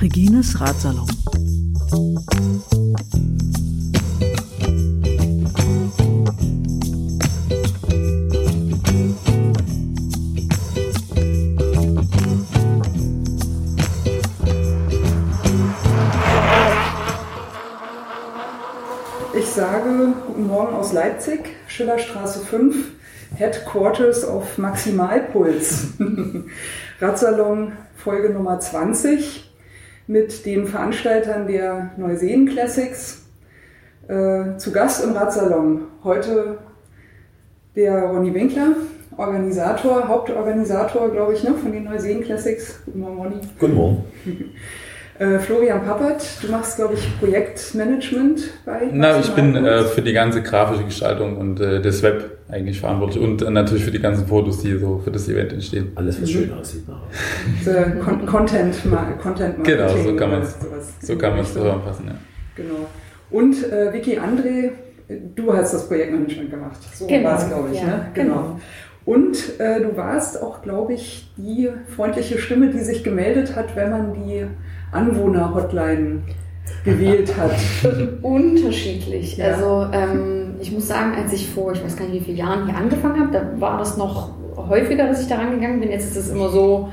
Regines Ratsalon. Ich sage Guten Morgen aus Leipzig, Schillerstraße 5, Headquarters of Maximalpuls. Radsalon Folge Nummer 20 mit den Veranstaltern der Neuseen Classics. Äh, zu Gast im Radsalon heute der Ronny Winkler, Organisator, Hauptorganisator, glaube ich, ne, von den Neuseen Classics. Guten Morgen, Ronny. Guten Morgen. Äh, Florian Pappert, du machst, glaube ich, Projektmanagement bei. Na, ich bin äh, für die ganze grafische Gestaltung und äh, das Web eigentlich verantwortlich und äh, natürlich für die ganzen Fotos, die so für das Event entstehen. Alles, was mhm. schön aussieht. Con Content, Content Marketing. Genau, so kann man es so kann man es zusammenfassen, ja. Genau. Und äh, Vicky André, du hast das Projektmanagement gemacht. So genau, war es, glaube ich. Ja, ne? genau. genau. Und äh, du warst auch, glaube ich, die freundliche Stimme, die sich gemeldet hat, wenn man die Anwohner-Hotline gewählt hat? Unterschiedlich. Ja. Also ähm, ich muss sagen, als ich vor, ich weiß gar nicht wie viele Jahren hier angefangen habe, da war das noch häufiger, dass ich da rangegangen bin. Jetzt ist es immer so,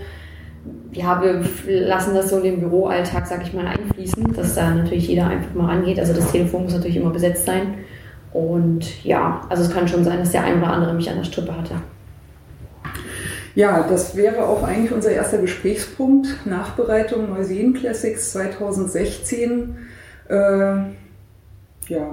ja, wir lassen das so in den Büroalltag, sag ich mal, einfließen, dass da natürlich jeder einfach mal rangeht. Also das Telefon muss natürlich immer besetzt sein. Und ja, also es kann schon sein, dass der ein oder andere mich an der Strippe hatte. Ja, das wäre auch eigentlich unser erster Gesprächspunkt. Nachbereitung Neuseen Classics 2016. Äh, ja,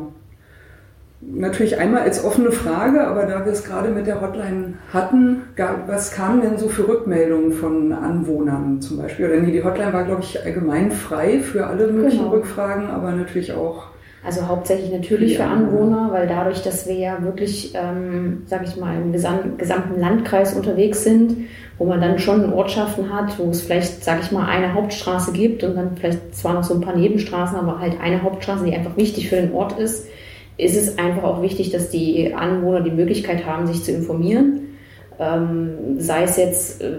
natürlich einmal als offene Frage, aber da wir es gerade mit der Hotline hatten, gab, was kamen denn so für Rückmeldungen von Anwohnern zum Beispiel? Oder nee, die Hotline war, glaube ich, allgemein frei für alle möglichen genau. Rückfragen, aber natürlich auch also hauptsächlich natürlich für Anwohner, weil dadurch, dass wir ja wirklich, ähm, sage ich mal, im gesamten Landkreis unterwegs sind, wo man dann schon Ortschaften hat, wo es vielleicht, sage ich mal, eine Hauptstraße gibt und dann vielleicht zwar noch so ein paar Nebenstraßen, aber halt eine Hauptstraße, die einfach wichtig für den Ort ist, ist es einfach auch wichtig, dass die Anwohner die Möglichkeit haben, sich zu informieren. Ähm, sei es jetzt, äh,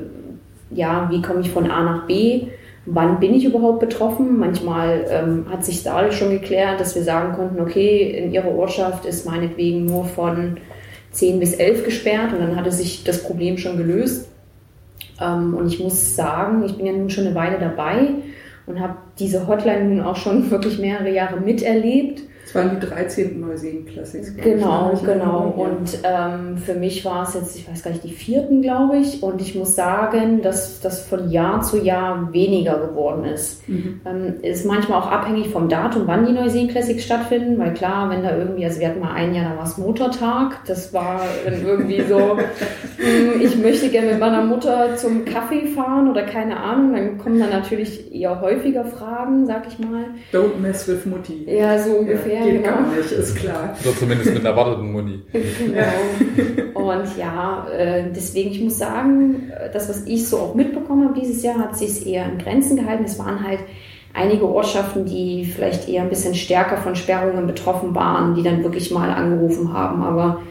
ja, wie komme ich von A nach B? Wann bin ich überhaupt betroffen. Manchmal ähm, hat sich dadurch schon geklärt, dass wir sagen konnten, okay, in Ihrer Ortschaft ist meinetwegen nur von 10 bis 11 gesperrt und dann hatte sich das Problem schon gelöst. Ähm, und ich muss sagen, ich bin ja nun schon eine Weile dabei und habe diese Hotline nun auch schon wirklich mehrere Jahre miterlebt waren die 13. Neuseen Classics. Genau, ich, genau. Und ähm, für mich war es jetzt, ich weiß gar nicht, die vierten, glaube ich. Und ich muss sagen, dass das von Jahr zu Jahr weniger geworden ist. Mhm. Ähm, ist manchmal auch abhängig vom Datum, wann die Neuseen Classics stattfinden. Weil klar, wenn da irgendwie, also wir hatten mal ein Jahr, da war es Muttertag. Das war dann irgendwie so, hm, ich möchte gerne mit meiner Mutter zum Kaffee fahren oder keine Ahnung. Dann kommen dann natürlich eher häufiger Fragen, sag ich mal. Don't mess with Mutti. Ja, so ungefähr. Ja geht genau. gar nicht, ist klar. So zumindest mit einer erwarteten Muni. genau. Und ja, äh, deswegen, ich muss sagen, das, was ich so auch mitbekommen habe dieses Jahr, hat sich eher in Grenzen gehalten. Es waren halt einige Ortschaften, die vielleicht eher ein bisschen stärker von Sperrungen betroffen waren, die dann wirklich mal angerufen haben. Aber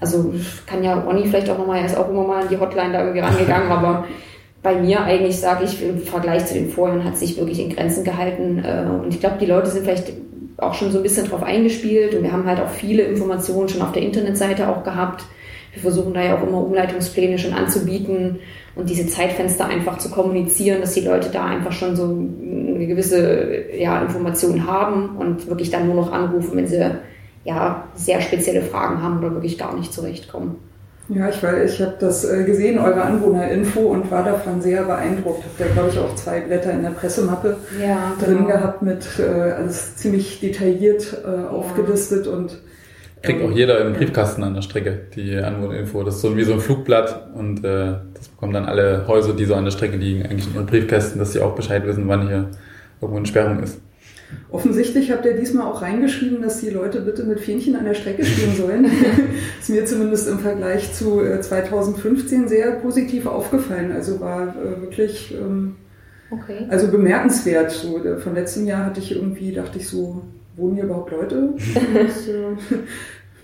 also kann ja Ronny vielleicht auch nochmal, er ist auch immer mal an die Hotline da irgendwie rangegangen, aber bei mir eigentlich sage ich, im Vergleich zu den Vorjahren hat sich wirklich in Grenzen gehalten. Äh, und ich glaube, die Leute sind vielleicht auch schon so ein bisschen drauf eingespielt und wir haben halt auch viele Informationen schon auf der Internetseite auch gehabt. Wir versuchen da ja auch immer Umleitungspläne schon anzubieten und diese Zeitfenster einfach zu kommunizieren, dass die Leute da einfach schon so eine gewisse ja, Information haben und wirklich dann nur noch anrufen, wenn sie ja sehr spezielle Fragen haben oder wirklich gar nicht zurechtkommen. Ja, ich, ich habe das äh, gesehen, eure Anwohnerinfo, und war davon sehr beeindruckt. Habt ihr, glaube ich, auch zwei Blätter in der Pressemappe ja, drin genau. gehabt mit äh, alles ziemlich detailliert äh, aufgelistet und Kriegt auch jeder im Briefkasten an der Strecke, die Anwohnerinfo. Das ist so wie so ein Flugblatt und äh, das bekommen dann alle Häuser, die so an der Strecke liegen, eigentlich in ihren Briefkästen, dass sie auch Bescheid wissen, wann hier irgendwo eine Sperrung ist. Offensichtlich habt ihr diesmal auch reingeschrieben, dass die Leute bitte mit Fähnchen an der Strecke stehen sollen. ist mir zumindest im Vergleich zu 2015 äh, sehr positiv aufgefallen. Also war äh, wirklich ähm, okay. also bemerkenswert. So, von letztem Jahr hatte ich irgendwie, dachte ich so, wohnen hier überhaupt Leute? Äh,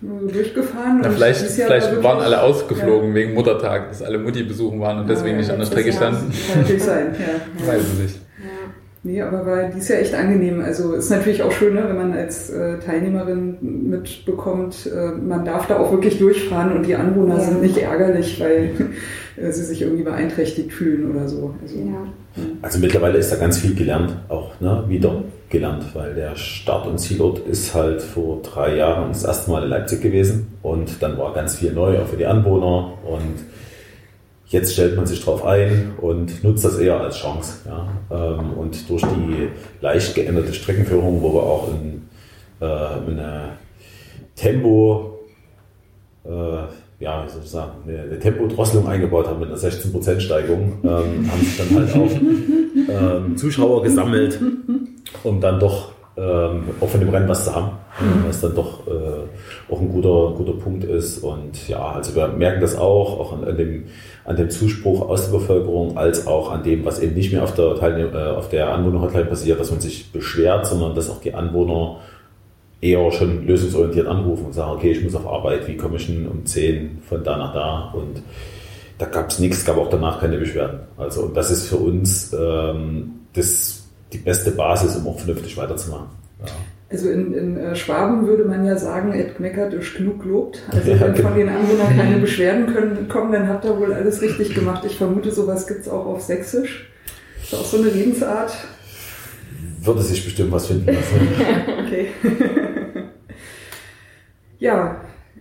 durchgefahren. Na, und vielleicht vielleicht war waren alle ausgeflogen wegen Muttertag, dass alle Mutti besuchen waren und deswegen Ja, nicht an der Strecke standen. Kann natürlich sein, ja. Weiß es nicht. Ja. Nee, aber war dies Jahr echt angenehm. Also ist natürlich auch schön, ne, wenn man als äh, Teilnehmerin mitbekommt, äh, man darf da auch wirklich durchfahren und die Anwohner Ja. sind nicht ärgerlich, weil äh, sie sich irgendwie beeinträchtigt fühlen oder so. Also, Ja. Also mittlerweile ist da ganz viel gelernt, auch ne, wieder gelernt, weil der Start- und Zielort ist halt vor drei Jahren das erste Mal in Leipzig gewesen und dann war ganz viel neu, auch für die Anwohner und jetzt stellt man sich drauf ein und nutzt das eher als Chance. Ja. Ähm, Und durch die leicht geänderte Streckenführung, wo wir auch in, äh, in eine Tempo, äh, ja, wie soll ich sagen, eine, Tempodrosselung eingebaut haben mit einer 16% Steigung, ähm, haben sich dann halt auch ähm, Zuschauer gesammelt, um dann doch ähm, auch von dem Rennen was zu haben, was dann doch äh, auch ein guter, guter Punkt ist. Und ja, also wir merken das auch, auch an, an, dem, an dem Zuspruch aus der Bevölkerung, als auch an dem, was eben nicht mehr auf der, Teilnehm- äh, auf der Anwohner-Hotline passiert, dass man sich beschwert, sondern dass auch die Anwohner eher schon lösungsorientiert anrufen und sagen, okay, ich muss auf Arbeit, wie komme ich denn um 10 von da nach da? Und da gab es nichts, gab auch danach keine Beschwerden. Also und das ist für uns ähm, das, die beste Basis, um auch vernünftig weiterzumachen. Ja. Also in, in äh, Schwaben würde man ja sagen, et meckert ist genug gelobt. Also Ja, wenn genau. von den Anwohnern keine Beschwerden können, kommen, dann habt ihr wohl alles richtig gemacht. Ich vermute, sowas gibt's auch auf Sächsisch. Ist auch so eine Redensart. Würde sich bestimmt was finden lassen. Okay. ja,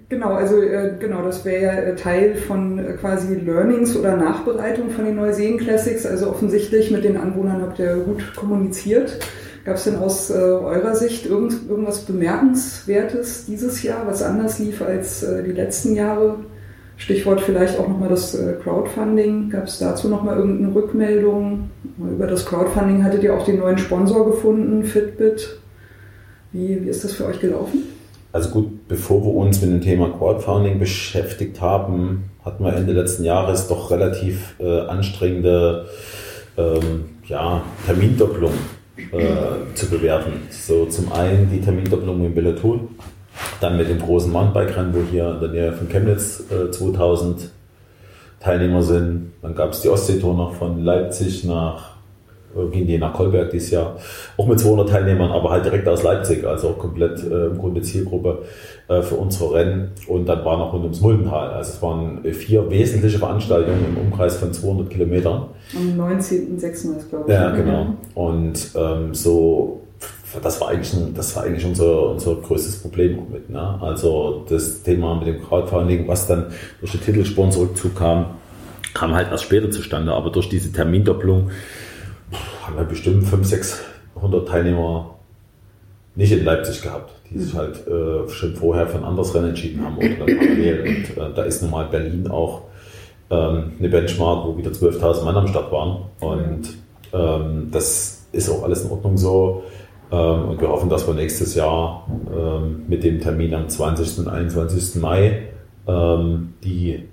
genau, also äh, genau, das wäre ja äh, Teil von äh, quasi Learnings oder Nachbereitung von den Neuseen Classics. Also offensichtlich mit den Anwohnern habt ihr gut kommuniziert. Gab es denn aus äh, eurer Sicht irgend, irgendwas Bemerkenswertes dieses Jahr, was anders lief als äh, die letzten Jahre? Stichwort vielleicht auch nochmal das äh, Crowdfunding. Gab es dazu nochmal irgendeine Rückmeldung? Über das Crowdfunding hattet ihr auch den neuen Sponsor gefunden, Fitbit. Wie, wie ist das für euch gelaufen? Also gut, bevor wir uns mit dem Thema Crowdfunding beschäftigt haben, hatten wir Ende letzten Jahres doch relativ äh, anstrengende ähm, ja, Termindopplung äh, zu bewerten. So zum einen die Termindopplung im Peloton, dann mit dem großen Mountainbike-Rennen, wo hier in der Nähe von Chemnitz äh, 2000 Teilnehmer sind. Dann gab es die Ostseetour noch von Leipzig nach, gehen die nach Kolberg dieses Jahr, auch mit 200 Teilnehmern, aber halt direkt aus Leipzig, also komplett äh, im Grunde Zielgruppe äh, für unsere Rennen. Und dann war noch rund ums Muldental. Also es waren äh, vier wesentliche Veranstaltungen im Umkreis von 200 Kilometern. Am 19.06. ist glaube ich. Ja, genau. Und ähm, so, das war eigentlich, das war eigentlich unser, unser größtes Problem auch mit. Ne? Also das Thema mit dem Crowdfunding, was dann durch den Titelsponsor kam, kam halt erst später zustande. Aber durch diese Termindopplung haben wir bestimmt 500, 600 Teilnehmer nicht in Leipzig gehabt, die sich halt äh, schon vorher für ein anderes Rennen entschieden haben oder parallel. Und äh, da ist nun mal Berlin auch ähm, eine Benchmark, wo wieder 12.000 Mann am Start waren. Und ähm, das ist auch alles in Ordnung so. Ähm, und wir hoffen, dass wir nächstes Jahr ähm, mit dem Termin am 20. und 21. Mai ähm, die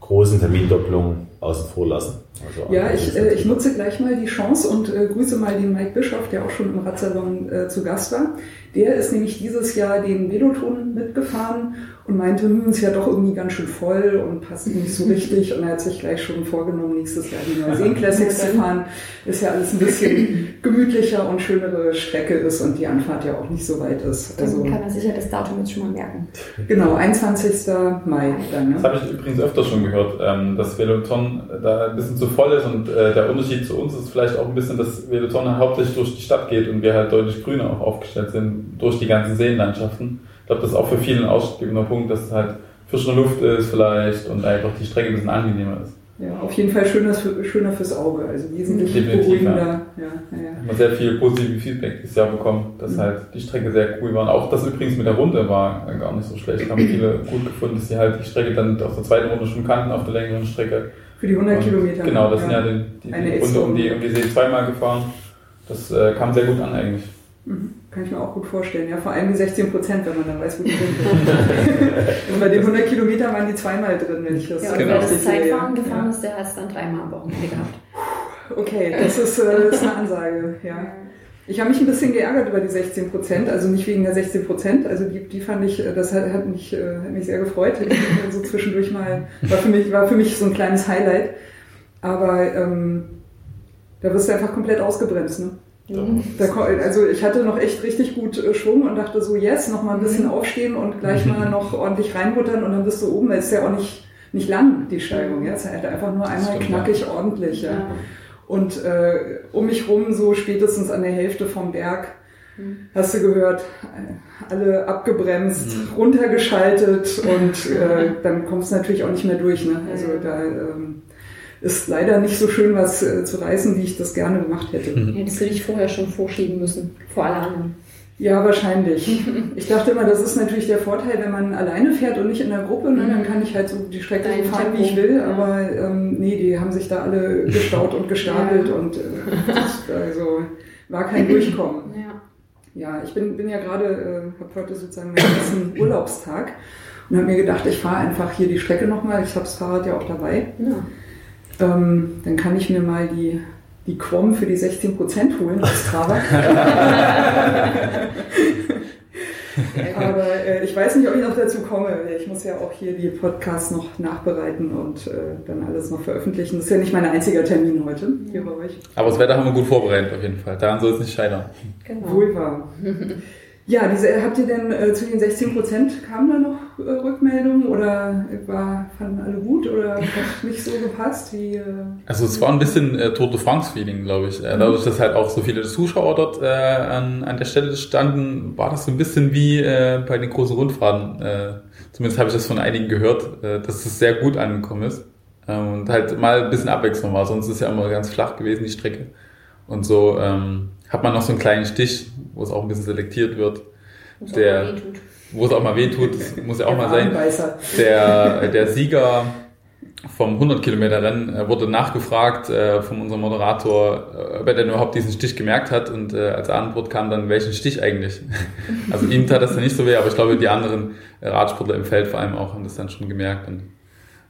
großen Termindopplungen außen vor lassen. Also Ja, das ich, äh, ich nutze gleich mal die Chance und äh, grüße mal den Mike Bischoff, der auch schon im Radsalon äh, zu Gast war. Der ist nämlich dieses Jahr den Veloton mitgefahren und meinte, hm, ist ja doch irgendwie ganz schön voll und passt nicht so richtig. Und er hat sich gleich schon vorgenommen, nächstes Jahr die Neuseen Classics zu fahren. Ist ja alles ein bisschen gemütlicher und schönere Strecke ist und die Anfahrt ja auch nicht so weit ist. Dann Also kann er sicher das Datum jetzt schon mal merken. genau, 21. Mai dann. Das Ne? habe ich übrigens öfter schon gehört, ähm, dass Veloton da ein bisschen zu voll ist und äh, der Unterschied zu uns ist vielleicht auch ein bisschen, dass Veloton hauptsächlich durch die Stadt geht und wir halt deutlich grüner auch aufgestellt sind durch die ganzen Seenlandschaften. Ich glaube, das ist auch für viele ein ausschlaggebender Punkt, dass es halt frischere Luft ist vielleicht und einfach die Strecke ein bisschen angenehmer ist. Ja, auf jeden Fall schöner, schöner fürs Auge, also wesentlich Definitiv, beruhigender. ja. Ja, ja, haben wir sehr viel positives Feedback dieses Jahr bekommen, dass Mhm. halt die Strecke sehr cool war. Und auch das übrigens mit der Runde war gar nicht so schlecht. Haben viele gut gefunden, dass sie halt die Strecke dann auf der zweiten Runde schon kannten, auf der längeren Strecke. Für die 100 Und Kilometer. Genau, das sind ja die, die, Runde um die, um die See zweimal gefahren. Das äh, kam sehr gut an eigentlich. Mhm. Kann ich mir auch gut vorstellen. Ja, vor allem die 16 Prozent, wenn man dann weiß, wo die sind. Und bei den 100 Kilometern waren die zweimal drin, wenn ich das Ja, und Genau. wer das. Zeitfahren gefahren Ja. ist, der hat es dann dreimal am Wochenende gehabt. Okay, das ist, äh, ist eine Ansage. Ja. Ich habe mich ein bisschen geärgert über die 16 Prozent, also nicht wegen der 16 Prozent, also die, die fand ich, das hat, hat, mich, äh, hat mich sehr gefreut. so zwischendurch mal, war für mich, war für mich so ein kleines Highlight. Aber ähm, da wirst du einfach komplett ausgebremst. Ne? Mhm. Da, also ich hatte noch echt richtig gut äh, Schwung und dachte so, yes, noch mal ein bisschen mhm. aufstehen und gleich mal noch ordentlich reinbuttern und dann bist du oben. Das ist ja auch nicht, nicht lang, die Steigung. Ja? Es ist halt einfach nur einmal knackig ordentlich. Ja. ja. Und äh, um mich rum, so spätestens an der Hälfte vom Berg, mhm. hast du gehört, alle abgebremst, mhm. runtergeschaltet und äh, dann kommst du natürlich auch nicht mehr durch. Ne? Also da ähm, ist leider nicht so schön was äh, zu reißen, wie ich das gerne gemacht hätte. Hättest du dich vorher schon vorschieben müssen, vor alle anderen. Ja, wahrscheinlich. Ich dachte immer, das ist natürlich der Vorteil, wenn man alleine fährt und nicht in der Gruppe, ne, dann kann ich halt so die Strecke so fahren, wie ich will, aber ähm, nee, die haben sich da alle gestaut und gestapelt ja. und äh, das, also war kein Durchkommen. Ja, ja ich bin, bin ja gerade, äh, habe heute sozusagen meinen ersten Urlaubstag und habe mir gedacht, ich fahre einfach hier die Strecke nochmal. Ich habe das Fahrrad ja auch dabei. Ja. Ähm, dann kann ich mir mal die, die Quom für die 16% holen aus Strava. Aber äh, ich weiß nicht, ob ich noch dazu komme. Ich muss ja auch hier die Podcasts noch nachbereiten und äh, dann alles noch veröffentlichen. Das ist ja nicht mein einziger Termin heute hier bei euch. Aber das Wetter haben wir gut vorbereitet auf jeden Fall. Daran soll es nicht scheitern. Genau. Wohl wahr. Ja, diese, habt ihr denn äh, zu den 16 Prozent kamen da noch äh, Rückmeldungen oder war, fanden alle gut oder hat nicht so gepasst? Wie, äh also es war ein bisschen äh, Tour de France-Feeling, glaube ich. Äh, dadurch, dass halt auch so viele Zuschauer dort äh, an, an der Stelle standen, war das so ein bisschen wie äh, bei den großen Rundfahrten. Äh, zumindest habe ich das von einigen gehört, äh, dass es sehr gut angekommen ist. Äh, und halt mal ein bisschen Abwechslung war. Sonst ist ja immer ganz flach gewesen, die Strecke. Und so ähm, hat man noch so einen kleinen Stich, wo es auch ein bisschen selektiert wird. Wo's der, wo es auch mal weh tut, das muss ja auch mal sein. Der, der Sieger vom 100 Kilometer Rennen äh, wurde nachgefragt äh, von unserem Moderator, äh, ob er denn überhaupt diesen Stich gemerkt hat und äh, als Antwort kam dann, welchen Stich eigentlich? also ihm tat das dann nicht so weh, aber ich glaube, die anderen Radsportler im Feld vor allem auch haben das dann schon gemerkt und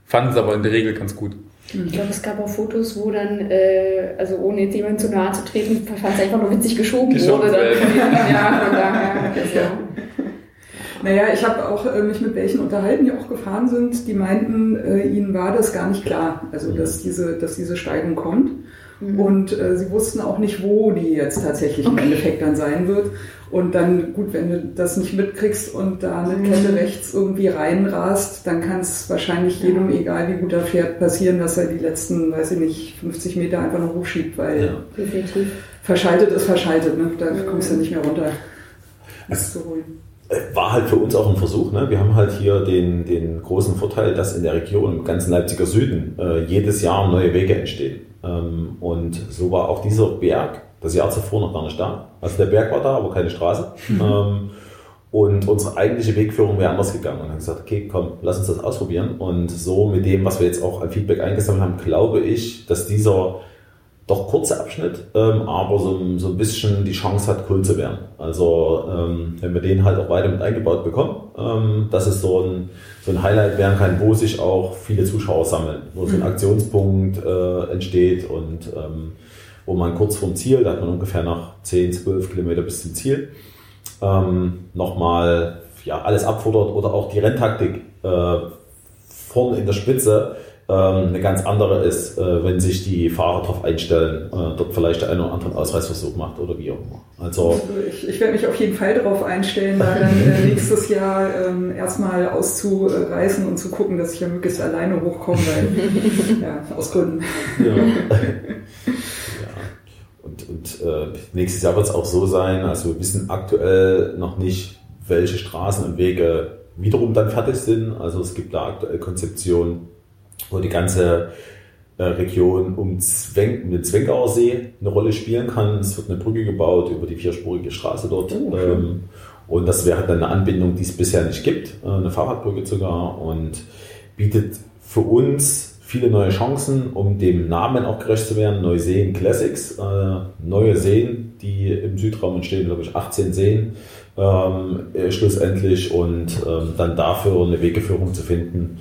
fanden es aber in der Regel ganz gut. Ich glaube, es gab auch Fotos, wo dann, äh, also ohne jetzt jemandem zu nahe zu treten, es einfach nur witzig geschoben, geschoben wurde. Dann, ja, von daher. Also. Naja, ich habe auch äh, mich mit welchen unterhalten, die auch gefahren sind, die meinten, äh, ihnen war das gar nicht klar, also dass diese, dass diese Steigung kommt. Mhm. Und äh, sie wussten auch nicht, wo die jetzt tatsächlich okay. im Endeffekt dann sein wird. Und dann, gut, wenn du das nicht mitkriegst und da eine mhm. Kette rechts irgendwie reinrast, dann kann es wahrscheinlich jedem, ja. egal wie gut er fährt, passieren, dass er die letzten, weiß ich nicht, 50 Meter einfach noch hochschiebt, weil ja. verschaltet ist verschaltet, ne? da mhm. kommst du nicht mehr runter. Das zu holen. War halt für uns auch ein Versuch. Ne? Wir haben halt hier den, den großen Vorteil, dass in der Region, im ganzen Leipziger Süden, äh, jedes Jahr neue Wege entstehen. Ähm, und so war auch dieser Berg das Jahr zuvor noch gar nicht da. Also der Berg war da, aber keine Straße. Mhm. Ähm, und unsere eigentliche Wegführung wäre anders gegangen. Und haben gesagt, okay, komm, lass uns das ausprobieren. Und so mit dem, was wir jetzt auch an Feedback eingesammelt haben, glaube ich, dass dieser doch kurze Abschnitt, ähm, aber so, so ein bisschen die Chance hat, cool zu werden. Also ähm, wenn wir den halt auch weiter mit eingebaut bekommen, ähm, dass es so ein, so ein Highlight werden kann, wo sich auch viele Zuschauer sammeln, wo so ein mhm. Aktionspunkt äh, entsteht und ähm, wo man kurz vorm Ziel, da hat man ungefähr noch 10, 12 Kilometer bis zum Ziel, ähm, nochmal ja, alles abfordert oder auch die Renntaktik äh, vorne in der Spitze eine ganz andere ist, äh, wenn sich die Fahrer darauf einstellen, äh, dort vielleicht der eine oder andere Ausreißversuch macht oder wie auch immer. Also, also ich, ich werde mich auf jeden Fall darauf einstellen, da dann äh, nächstes Jahr ähm, erstmal auszureißen und zu gucken, dass ich ja möglichst alleine hochkomme, weil, ja, aus Gründen. Ja. Und, und äh, nächstes Jahr wird es auch so sein, also wir wissen aktuell noch nicht, welche Straßen und Wege wiederum dann fertig sind. Also es gibt da aktuell Konzeptionen, wo die ganze äh, Region um, Zweng, den Zwengauer See eine Rolle spielen kann. Es wird eine Brücke gebaut über die vierspurige Straße dort. Oh, ähm, und das wäre dann eine Anbindung, die es bisher nicht gibt, äh, eine Fahrradbrücke sogar und bietet für uns viele neue Chancen, um dem Namen auch gerecht zu werden. Neuseen Classics, äh, neue Seen, die im Südraum entstehen, glaube ich, 18 Seen ähm, äh, schlussendlich und ähm, dann dafür eine Wegeführung zu finden.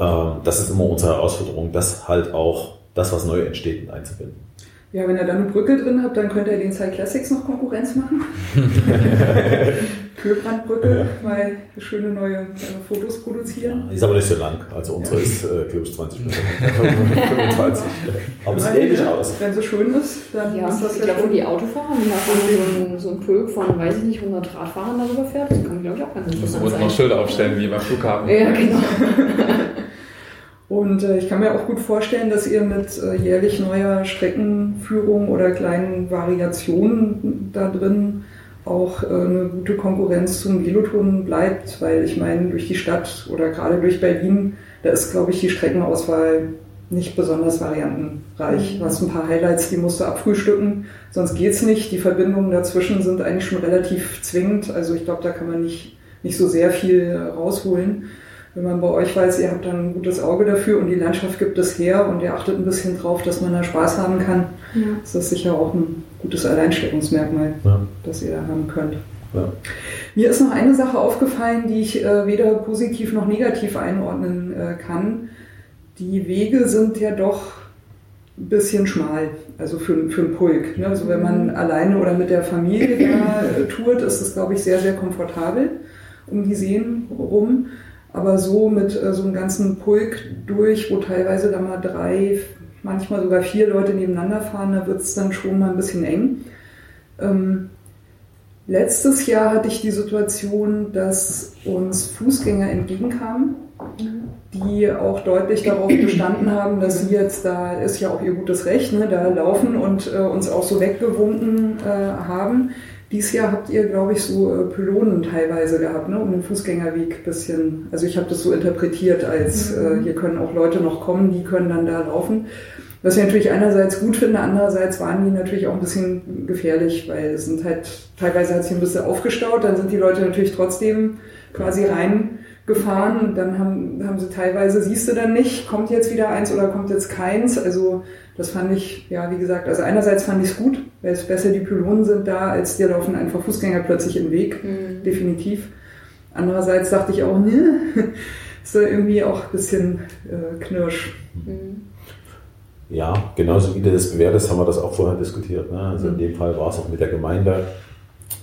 Ähm, das ist immer unsere Herausforderung, das halt auch das, was neu entsteht, mit einzubinden. Ja, wenn ihr dann eine Brücke drin habt, dann könnt ihr den Cyclassics Classics noch Konkurrenz machen. Kühlbrandbrücke, weil wir schöne neue äh, Fotos produzieren. Ja, ist aber nicht so lang. Also unsere ist, äh, glaube ich, 20 Meter. 25. Aber es sieht ähnlich aus. Wenn sie schön ist, dann ja, ist das ich glaube, die Autofahrer, wenn da so ein, so ein Pulk von, weiß ich nicht, 100 Radfahrern darüber fährt, das kann, glaube ich, auch ganz interessant sein. Du musst noch Schilder aufstellen, wie beim Flughafen. Ja, genau. Und äh, ich kann mir auch gut vorstellen, dass ihr mit äh, jährlich neuer Streckenführung oder kleinen Variationen da drin auch äh, eine gute Konkurrenz zum Veloton bleibt, weil ich meine, durch die Stadt oder gerade durch Berlin, da ist, glaube ich, die Streckenauswahl nicht besonders variantenreich. Du hast ein paar Highlights, die musst du abfrühstücken, sonst geht's nicht. Die Verbindungen dazwischen sind eigentlich schon relativ zwingend. Also ich glaube, da kann man nicht, nicht so sehr viel rausholen wenn man bei euch weiß, ihr habt dann ein gutes Auge dafür und die Landschaft gibt es her und ihr achtet ein bisschen drauf, dass man da Spaß haben kann, ja. ist das sicher auch ein gutes Alleinstellungsmerkmal, ja. das ihr da haben könnt. Ja. Mir ist noch eine Sache aufgefallen, die ich äh, weder positiv noch negativ einordnen äh, kann. Die Wege sind ja doch ein bisschen schmal, also für, für einen Pulk. Ne? Also wenn man mhm. alleine oder mit der Familie da äh, tourt, ist es, glaube ich, sehr, sehr komfortabel um die Seen rum. Aber so mit äh, so einem ganzen Pulk durch, wo teilweise da mal drei, manchmal sogar vier Leute nebeneinander fahren, da wird es dann schon mal ein bisschen eng. Ähm, letztes Jahr hatte ich die Situation, dass uns Fußgänger entgegenkamen, die auch deutlich darauf bestanden haben, dass sie jetzt, da ist ja auch ihr gutes Recht, ne, da laufen und äh, uns auch so weggewunken äh, haben. Dieses Jahr habt ihr, glaube ich, so äh, Pylonen teilweise gehabt, ne, um den Fußgängerweg ein bisschen. Also ich habe das so interpretiert, als äh, mhm. hier können auch Leute noch kommen, die können dann da laufen. Was ich natürlich einerseits gut finde, andererseits waren die natürlich auch ein bisschen gefährlich, weil es sind halt, teilweise hat sich ein bisschen aufgestaut, dann sind die Leute natürlich trotzdem quasi reingefahren. Dann haben, haben sie teilweise, siehst du dann nicht, kommt jetzt wieder eins oder kommt jetzt keins. Also das fand ich, ja, wie gesagt, also einerseits fand ich es gut, weil es besser die Pylonen sind da, als dir laufen einfach Fußgänger plötzlich im Weg, mhm. definitiv. Andererseits dachte ich auch, ne, ist da irgendwie auch ein bisschen äh, knirsch. Mhm. Ja, genauso wie du das bewertest, haben wir das auch vorher diskutiert. Ne? Also in mhm. dem Fall war es auch mit der Gemeinde,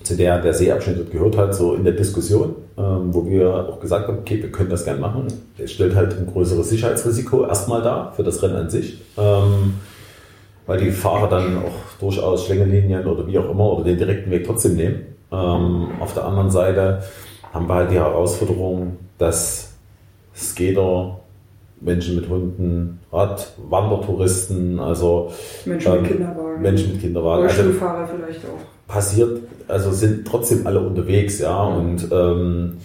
zu der der Seeabschnitt gehört hat, so in der Diskussion, ähm, wo wir auch gesagt haben, okay, wir können das gerne machen. Es stellt halt ein größeres Sicherheitsrisiko erstmal dar für das Rennen an sich. Ähm, weil die Fahrer dann auch durchaus Schlängelinien oder wie auch immer oder den direkten Weg trotzdem nehmen. Ähm, auf der anderen Seite haben wir halt die Herausforderung, dass Skater, Menschen mit Hunden, Rad, Wandertouristen, also Menschen ähm, mit Kinderwagen, Menschen mit Kinderwagen, also Rollstuhlfahrer also, vielleicht auch. Passiert, also sind trotzdem alle unterwegs, ja, und ähm,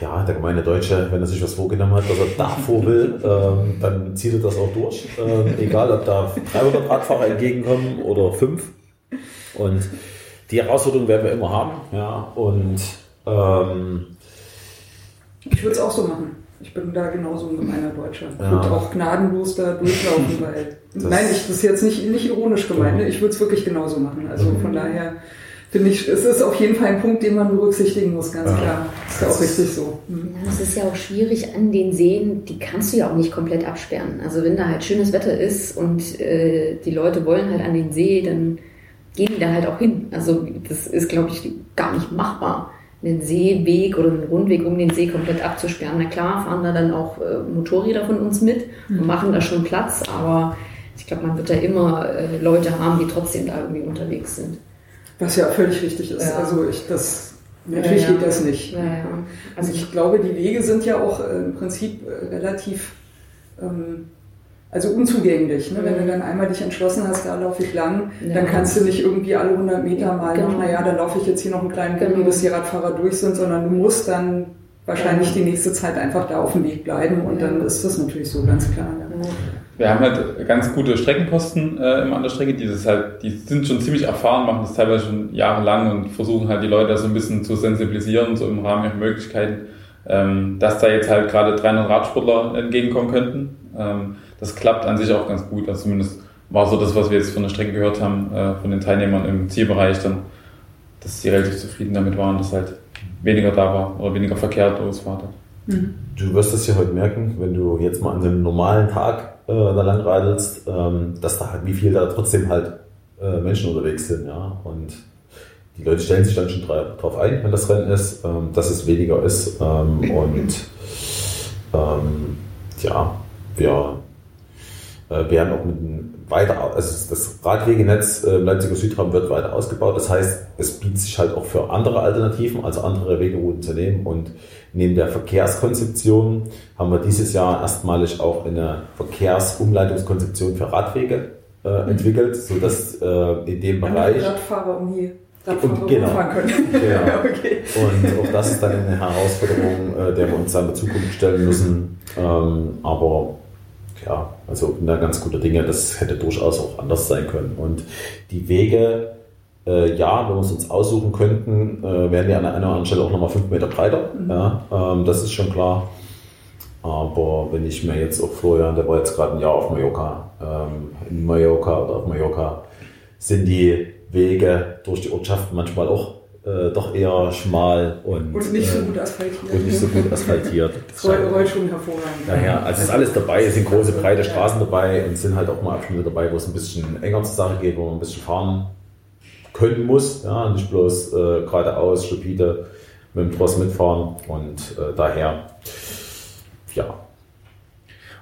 ja, der gemeine Deutsche, wenn er sich was vorgenommen hat, dass er davor will, ähm, dann zieht er das auch durch. Ähm, egal, ob da 300 Radfahrer entgegenkommen oder fünf. Und die Herausforderung werden wir immer haben. Ja, und ähm, ich würde es auch so machen. Ich bin da genauso ein gemeiner Deutscher. Ich ja. würde auch gnadenlos da durchlaufen, weil. Das nein, ich, das ist jetzt nicht, nicht ironisch gemeint. Ne? Ich würde es wirklich genauso machen. Also mhm. von daher finde ich, es ist auf jeden Fall ein Punkt, den man berücksichtigen muss, ganz ja. klar. Ist ja auch richtig so. Mhm. Ja, es ist ja auch schwierig an den Seen, die kannst du ja auch nicht komplett absperren. Also wenn da halt schönes Wetter ist und äh, die Leute wollen halt an den See, dann gehen die da halt auch hin. Also das ist, glaube ich, gar nicht machbar, einen Seeweg oder einen Rundweg um den See komplett abzusperren. Na klar, fahren da dann auch äh, Motorräder von uns mit und mhm. machen da schon Platz, aber ich glaube, man wird da immer äh, Leute haben, die trotzdem da irgendwie unterwegs sind. Was ja völlig richtig ist. Ja. Also ich das natürlich ja, ja. geht das nicht. Also ich glaube, die Wege sind ja auch äh, im Prinzip äh, relativ ähm, also unzugänglich. Ne? Wenn du mhm. dann einmal dich entschlossen hast, da laufe ich lang, dann kannst du nicht irgendwie alle 100 Meter mal genau. noch, naja, dann laufe ich jetzt hier noch einen kleinen Bogen, genau. bis die Radfahrer durch sind, sondern du musst dann wahrscheinlich die nächste Zeit einfach da auf dem Weg bleiben und dann ist das natürlich so ganz klar. Ja. Wir haben halt ganz gute Streckenposten äh, immer an der Strecke, die, das halt, die sind schon ziemlich erfahren, machen das teilweise schon jahrelang und versuchen halt die Leute so ein bisschen zu sensibilisieren, so im Rahmen ihrer Möglichkeiten, ähm, dass da jetzt halt gerade 300 Radsportler entgegenkommen könnten. Ähm, das klappt an sich auch ganz gut, also zumindest war so das, was wir jetzt von der Strecke gehört haben, äh, von den Teilnehmern im Zielbereich dann, dass sie relativ zufrieden damit waren, dass halt weniger da war oder weniger Verkehr durchs Fahrrad. Mhm. Du wirst das ja heute merken, wenn du jetzt mal an so einem normalen Tag äh, da lang radelst, ähm, dass da halt, wie viel da trotzdem halt äh, Menschen unterwegs sind, ja. Und die Leute stellen sich dann schon drauf ein, wenn das Rennen ist, ähm, dass es weniger ist. Ähm, und ähm, ja, wir werden auch mit einem weiter, also das Radwegenetz im Leipziger Südraum wird weiter ausgebaut. Das heißt, es bietet sich halt auch für andere Alternativen, also andere Wegerouten zu nehmen. Und neben der Verkehrskonzeption haben wir dieses Jahr erstmalig auch eine Verkehrsumleitungskonzeption für Radwege äh, mhm. entwickelt, sodass äh, in dem Bereich. Radfahrer um die und, genau, können. genau. okay. Und auch das ist dann eine Herausforderung, äh, der wir uns dann in der Zukunft stellen müssen. Ähm, aber ja, also bin da ganz guter Dinge, das hätte durchaus auch anders sein können. Und die Wege, äh, ja, wenn wir es uns aussuchen könnten, äh, wären die an einer anderen Stelle auch nochmal fünf Meter breiter. Mhm. Ja, ähm, das ist schon klar. Aber wenn ich mir jetzt auch Florian, der war jetzt gerade ein Jahr auf Mallorca, ähm, in Mallorca oder auf Mallorca, sind die Wege durch die Ortschaften manchmal auch äh, doch eher schmal und, und nicht so äh, gut asphaltiert. Und nicht so gut asphaltiert. Das rollt schon hervorragend. Daher, also ist alles dabei, es sind große, breite Straßen dabei und es sind halt auch mal Abschnitte dabei, wo es ein bisschen enger zur Sache geht, wo man ein bisschen fahren können muss. Ja, nicht bloß äh, geradeaus, stupide mit dem Tross mitfahren und äh, daher,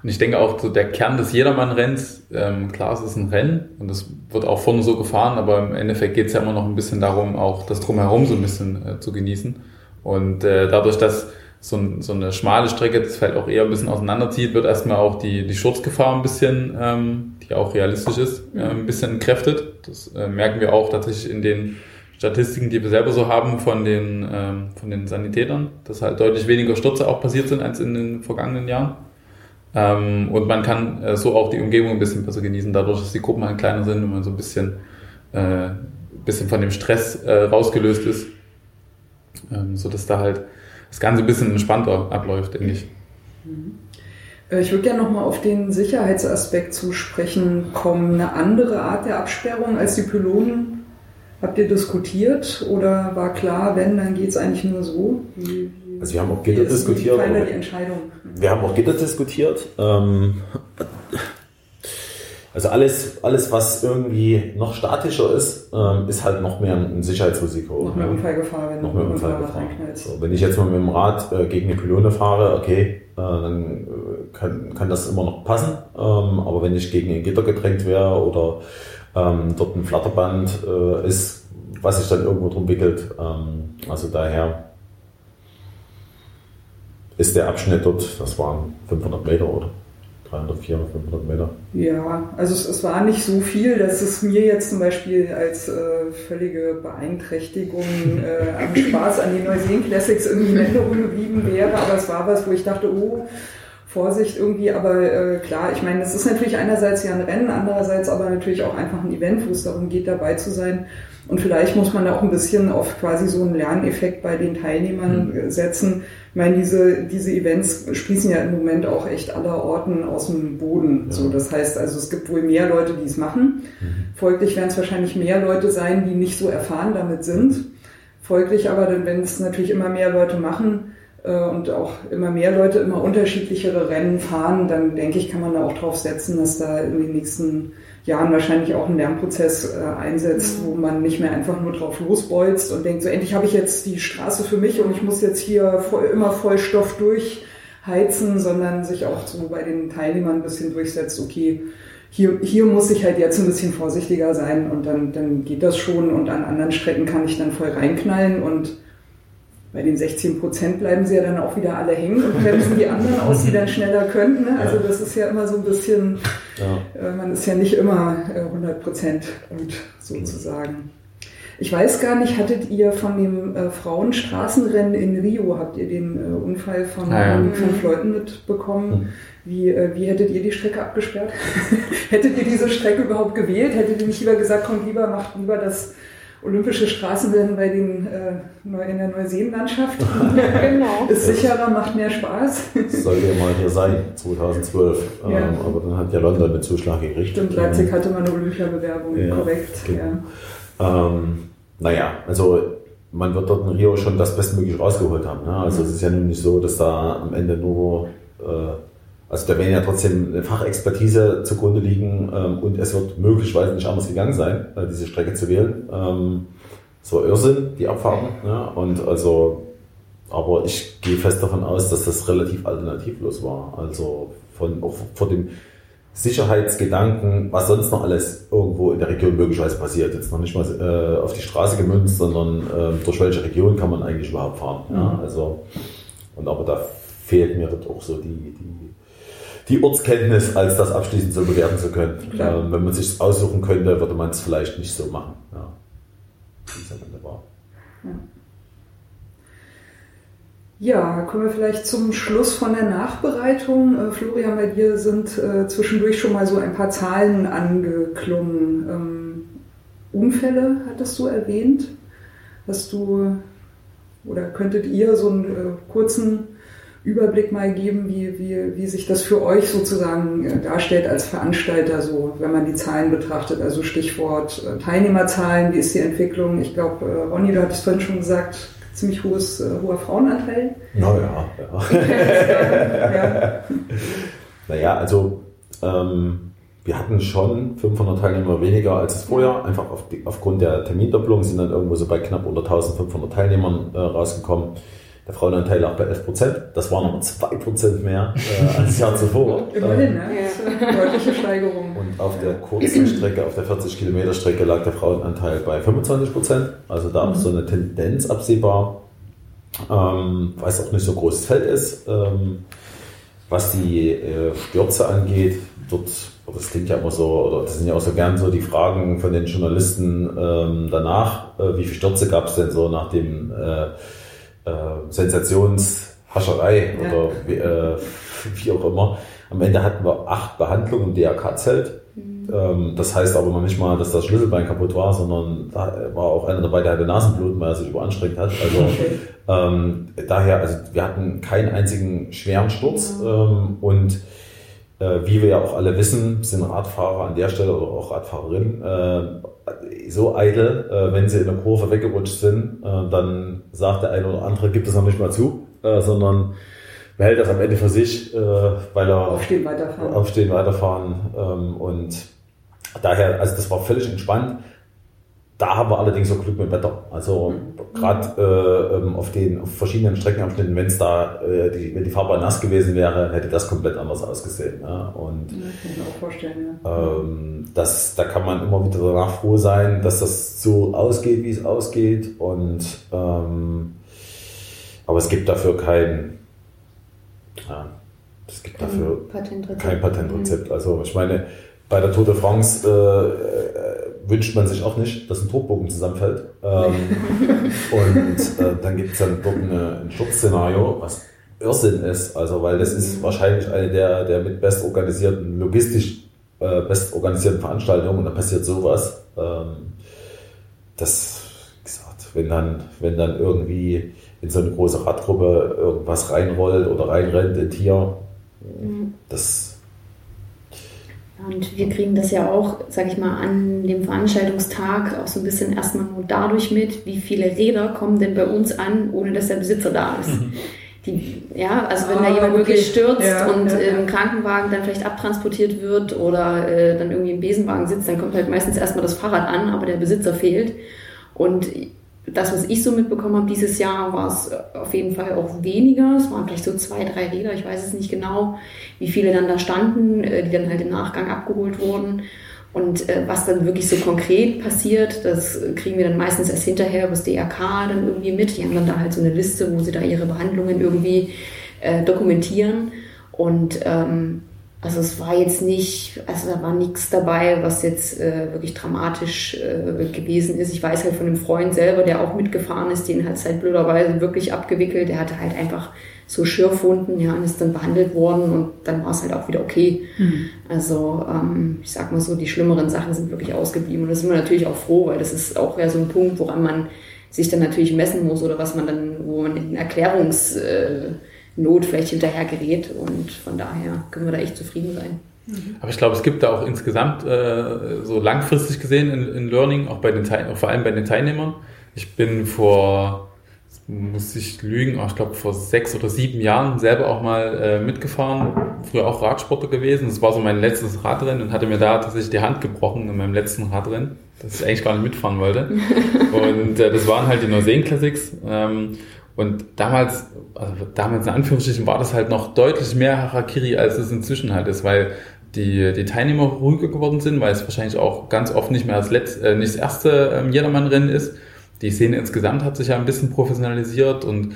und ich denke auch, so der Kern des Jedermann-Renns, ähm, klar, es ist ein Rennen und es wird auch vorne so gefahren, aber im Endeffekt geht es ja immer noch ein bisschen darum, auch das Drumherum so ein bisschen äh, zu genießen. Und äh, dadurch, dass so, so, eine schmale Strecke das Feld auch eher ein bisschen auseinanderzieht, wird erstmal auch die, die Sturzgefahr ein bisschen, ähm, die auch realistisch ist, äh, ein bisschen entkräftet. Das äh, merken wir auch tatsächlich in den Statistiken, die wir selber so haben von den, ähm, von den Sanitätern, dass halt deutlich weniger Stürze auch passiert sind als in den vergangenen Jahren. Ähm, und man kann äh, so auch die Umgebung ein bisschen besser genießen, dadurch, dass die Gruppen halt kleiner sind und man so ein bisschen, äh, bisschen von dem Stress äh, rausgelöst ist. Ähm, so dass da halt das Ganze ein bisschen entspannter abläuft, denke ich. Mhm. Äh, ich würde gerne nochmal auf den Sicherheitsaspekt zu sprechen kommen. Eine andere Art der Absperrung als die Pylonen habt ihr diskutiert oder war klar, wenn, dann geht es eigentlich nur so? Wie, also wir haben auch Gitter diskutiert. Die Entscheidung. Wir haben auch Gitter diskutiert. Ähm, also alles, alles, was irgendwie noch statischer ist, ähm, ist halt noch mehr ein Sicherheitsrisiko. Noch mehr Unfallgefahr, wenn noch mehr Unfallgefahr. So, wenn ich jetzt mal mit dem Rad äh, gegen eine Pylone fahre, okay, äh, dann äh, kann, kann das immer noch passen. Ähm, aber wenn ich gegen ein Gitter gedrängt wäre oder ähm, dort ein Flatterband äh, ist, was sich dann irgendwo drum wickelt, ähm, also daher ist der Abschnitt dort, das waren 500 Meter oder 300, 400, 500 Meter. Ja, also es, es war nicht so viel, dass es mir jetzt zum Beispiel als äh, völlige Beeinträchtigung äh, am Spaß an den Neuseen Classics irgendwie in Erinnerung geblieben wäre, aber es war was, wo ich dachte, oh, Vorsicht irgendwie, aber äh, klar, ich meine, das ist natürlich einerseits ja ein Rennen, andererseits aber natürlich auch einfach ein Event, wo es darum geht, dabei zu sein. Und vielleicht muss man da auch ein bisschen auf quasi so einen Lerneffekt bei den Teilnehmern mhm. setzen. Ich meine, diese, diese Events sprießen ja im Moment auch echt aller Orten aus dem Boden. Ja. So, das heißt also, es gibt wohl mehr Leute, die es machen. Mhm. Folglich werden es wahrscheinlich mehr Leute sein, die nicht so erfahren damit sind. Folglich aber, wenn es natürlich immer mehr Leute machen, äh, und auch immer mehr Leute immer unterschiedlichere Rennen fahren, dann denke ich, kann man da auch drauf setzen, dass da in den nächsten Jahren wahrscheinlich auch ein Lernprozess äh, einsetzt, wo man nicht mehr einfach nur drauf losbolzt und denkt, so endlich habe ich jetzt die Straße für mich und ich muss jetzt hier voll, immer voll Stoff durchheizen, sondern sich auch so bei den Teilnehmern ein bisschen durchsetzt, okay, hier, hier muss ich halt jetzt ein bisschen vorsichtiger sein und dann, dann geht das schon und an anderen Strecken kann ich dann voll reinknallen und bei den 16 Prozent bleiben sie ja dann auch wieder alle hängen und bremsen die anderen aus, die dann schneller können. Ne? Also das ist ja immer so ein bisschen, ja. Äh, man ist ja nicht immer 100 äh, Prozent gut sozusagen. Ich weiß gar nicht, hattet ihr von dem äh, Frauenstraßenrennen in Rio, habt ihr den Unfall von, ah, ja. von Fleuten mitbekommen? Mhm. Wie, wie hättet ihr die Strecke abgesperrt? hättet ihr diese Strecke überhaupt gewählt? Hättet ihr nicht lieber gesagt, kommt lieber, macht lieber das olympische Straßenrennen bei den, äh, in der Neuseenlandschaft. genau. Ist sicherer, macht mehr Spaß. Das sollte ja mal hier sein, 2012. Ja. Ähm, aber dann hat ja London den Zuschlag gekriegt. Stimmt, Leipzig hatte mal eine Olympiabewerbung, ja, korrekt. Genau. Ja. Ähm, naja, also man wird dort in Rio schon das Bestmögliche rausgeholt haben. Ne? Also mhm. es ist ja nun nicht so, dass da am Ende nur äh, Also da werden ja trotzdem eine Fachexpertise zugrunde liegen ähm, und es wird möglicherweise nicht anders gegangen sein, äh, diese Strecke zu wählen. Ähm, so Irrsinn, die Abfahrten. Ja, und also, aber ich gehe fest davon aus, dass das relativ alternativlos war. Also von auch vor dem Sicherheitsgedanken, was sonst noch alles irgendwo in der Region möglicherweise passiert. Jetzt noch nicht mal äh, auf die Straße gemünzt, sondern äh, durch welche Region kann man eigentlich überhaupt fahren. Ja? Mhm. Also, und aber da fehlt mir dort auch so die, die, die Ortskenntnis, als das abschließend so bewerten zu können. Ähm, wenn man sich aussuchen könnte, würde man es vielleicht nicht so machen. Ja. Ende war. Ja. Ja, kommen wir vielleicht zum Schluss von der Nachbereitung. Äh, Florian, bei dir sind äh, zwischendurch schon mal so ein paar Zahlen angeklungen. Ähm, Unfälle hattest du erwähnt. Hast du oder könntet ihr so einen äh, kurzen Überblick mal geben, wie, wie, wie sich das für euch sozusagen äh, darstellt als Veranstalter, so wenn man die Zahlen betrachtet, also Stichwort äh, Teilnehmerzahlen, wie ist die Entwicklung? Ich glaube, äh, Ronny, du hattest vorhin schon gesagt, ziemlich hohes, hoher Frauenanteil. Naja, ja. ja. naja, also ähm, wir hatten schon 500 Teilnehmer weniger als es vorher, einfach auf die, aufgrund der Termindopplung sind dann irgendwo so bei knapp unter 1500 Teilnehmern äh, rausgekommen. Der Frauenanteil lag bei 11 Prozent. Das waren aber 2 Prozent mehr äh, als das Jahr zuvor. Immerhin, ne? Ja. Deutliche Steigerung. Und auf der kurzen Strecke, auf der 40 Kilometer Strecke lag der Frauenanteil bei 25 Prozent. Also da mhm. auch so eine Tendenz absehbar. Ähm, weil es auch nicht so großes Feld ist. Ähm, was die äh, Stürze angeht, dort, das klingt ja immer so, oder das sind ja auch so gern so die Fragen von den Journalisten ähm, danach, äh, wie viele Stürze gab es denn so nach dem äh, äh, Sensationshascherei ja. oder wie, äh, wie, auch immer. Am Ende hatten wir acht Behandlungen im DRK-Zelt. Mhm. Ähm, das heißt aber noch nicht mal, dass das Schlüsselbein kaputt war, sondern da war auch einer dabei, der hatte Nasenbluten, weil er sich überanstrengt hat. Also okay. ähm, daher, also wir hatten keinen einzigen schweren Sturz mhm. ähm, und wie wir ja auch alle wissen, sind Radfahrer an der Stelle oder auch Radfahrerinnen äh, so eitel, äh, wenn sie in der Kurve weggerutscht sind, äh, dann sagt der eine oder andere, gibt es noch nicht mal zu, äh, sondern behält das am Ende für sich, äh, weil er aufstehen weiterfahren, aufstehen, weiterfahren ähm, und daher, also das war völlig entspannt. Da haben wir allerdings auch Glück mit Wetter. Also mhm. gerade äh, ähm, auf den auf verschiedenen Streckenabschnitten, wenn es da äh, die, wenn die Fahrbahn nass gewesen wäre, hätte das komplett anders ausgesehen. Ja? Und ja, kann ich mir auch vorstellen, ja. ähm, das, da kann man immer wieder danach froh sein, dass das so ausgeht, wie es ausgeht. Und ähm, aber es gibt dafür kein, ja, es gibt kein dafür Patentrezept. kein Patentrezept. Also ich meine, bei der Tour de France äh, wünscht man sich auch nicht, dass ein Druckbogen zusammenfällt. Ähm, und äh, dann gibt es dann dort eine, ein Schutzszenario, was Irrsinn ist, also weil das ist wahrscheinlich eine der, der mit bestorganisierten, logistisch äh, bestorganisierten Veranstaltungen und da passiert sowas. Ähm, das, gesagt, wenn dann, wenn dann irgendwie in so eine große Radgruppe irgendwas reinrollt oder reinrennt, ein Tier, mhm. das und wir kriegen das ja auch, sage ich mal, an dem Veranstaltungstag auch so ein bisschen erstmal nur dadurch mit, wie viele Räder kommen denn bei uns an, ohne dass der Besitzer da ist. Mhm. Die, ja, also wenn ah, da jemand okay. wirklich stürzt ja, und ja, im Krankenwagen dann vielleicht abtransportiert wird oder äh, dann irgendwie im Besenwagen sitzt, dann kommt halt meistens erstmal das Fahrrad an, aber der Besitzer fehlt. Und das, was ich so mitbekommen habe dieses Jahr, war es auf jeden Fall auch weniger. Es waren vielleicht so zwei, drei Räder, ich weiß es nicht genau, wie viele dann da standen, äh, die dann halt im Nachgang abgeholt wurden. Und äh, was dann wirklich so konkret passiert, das kriegen wir dann meistens erst hinterher über das DRK dann irgendwie mit. Die haben dann da halt so eine Liste, wo sie da ihre Behandlungen irgendwie äh, dokumentieren. Und ähm, also es war jetzt nicht, also da war nichts dabei, was jetzt äh, wirklich dramatisch äh, gewesen ist. Ich weiß halt von einem Freund selber, der auch mitgefahren ist, den hat es halt blöderweise wirklich abgewickelt. Der hatte halt einfach so Schürfwunden, ja, und ist dann behandelt worden und dann war es halt auch wieder okay. Mhm. Also ähm, ich sag mal so, die schlimmeren Sachen sind wirklich ausgeblieben und da sind wir natürlich auch froh, weil das ist auch ja so ein Punkt, woran man sich dann natürlich messen muss oder was man dann, wo man in Erklärungs... Äh, Not vielleicht hinterher gerät. Und von daher können wir da echt zufrieden sein. Mhm. Aber ich glaube, es gibt da auch insgesamt äh, so langfristig gesehen in, in Learning, auch bei den Teil, vor allem bei den Teilnehmern. Ich bin vor muss ich lügen, ich glaube vor sechs oder sieben Jahren selber auch mal äh, mitgefahren, früher auch Radsportler gewesen. Das war so mein letztes Radrennen und hatte mir da tatsächlich die Hand gebrochen in meinem letzten Radrennen, dass ich eigentlich gar nicht mitfahren wollte. und äh, das waren halt die Neuseen Classics. Ähm, und damals, also damals in Anführungsstrichen, war das halt noch deutlich mehr Harakiri, als es inzwischen halt ist, weil die, die Teilnehmer ruhiger geworden sind, weil es wahrscheinlich auch ganz oft nicht mehr das, letzte, äh, nicht das erste ähm, Jedermann-Rennen ist. Die Szene insgesamt hat sich ja ein bisschen professionalisiert und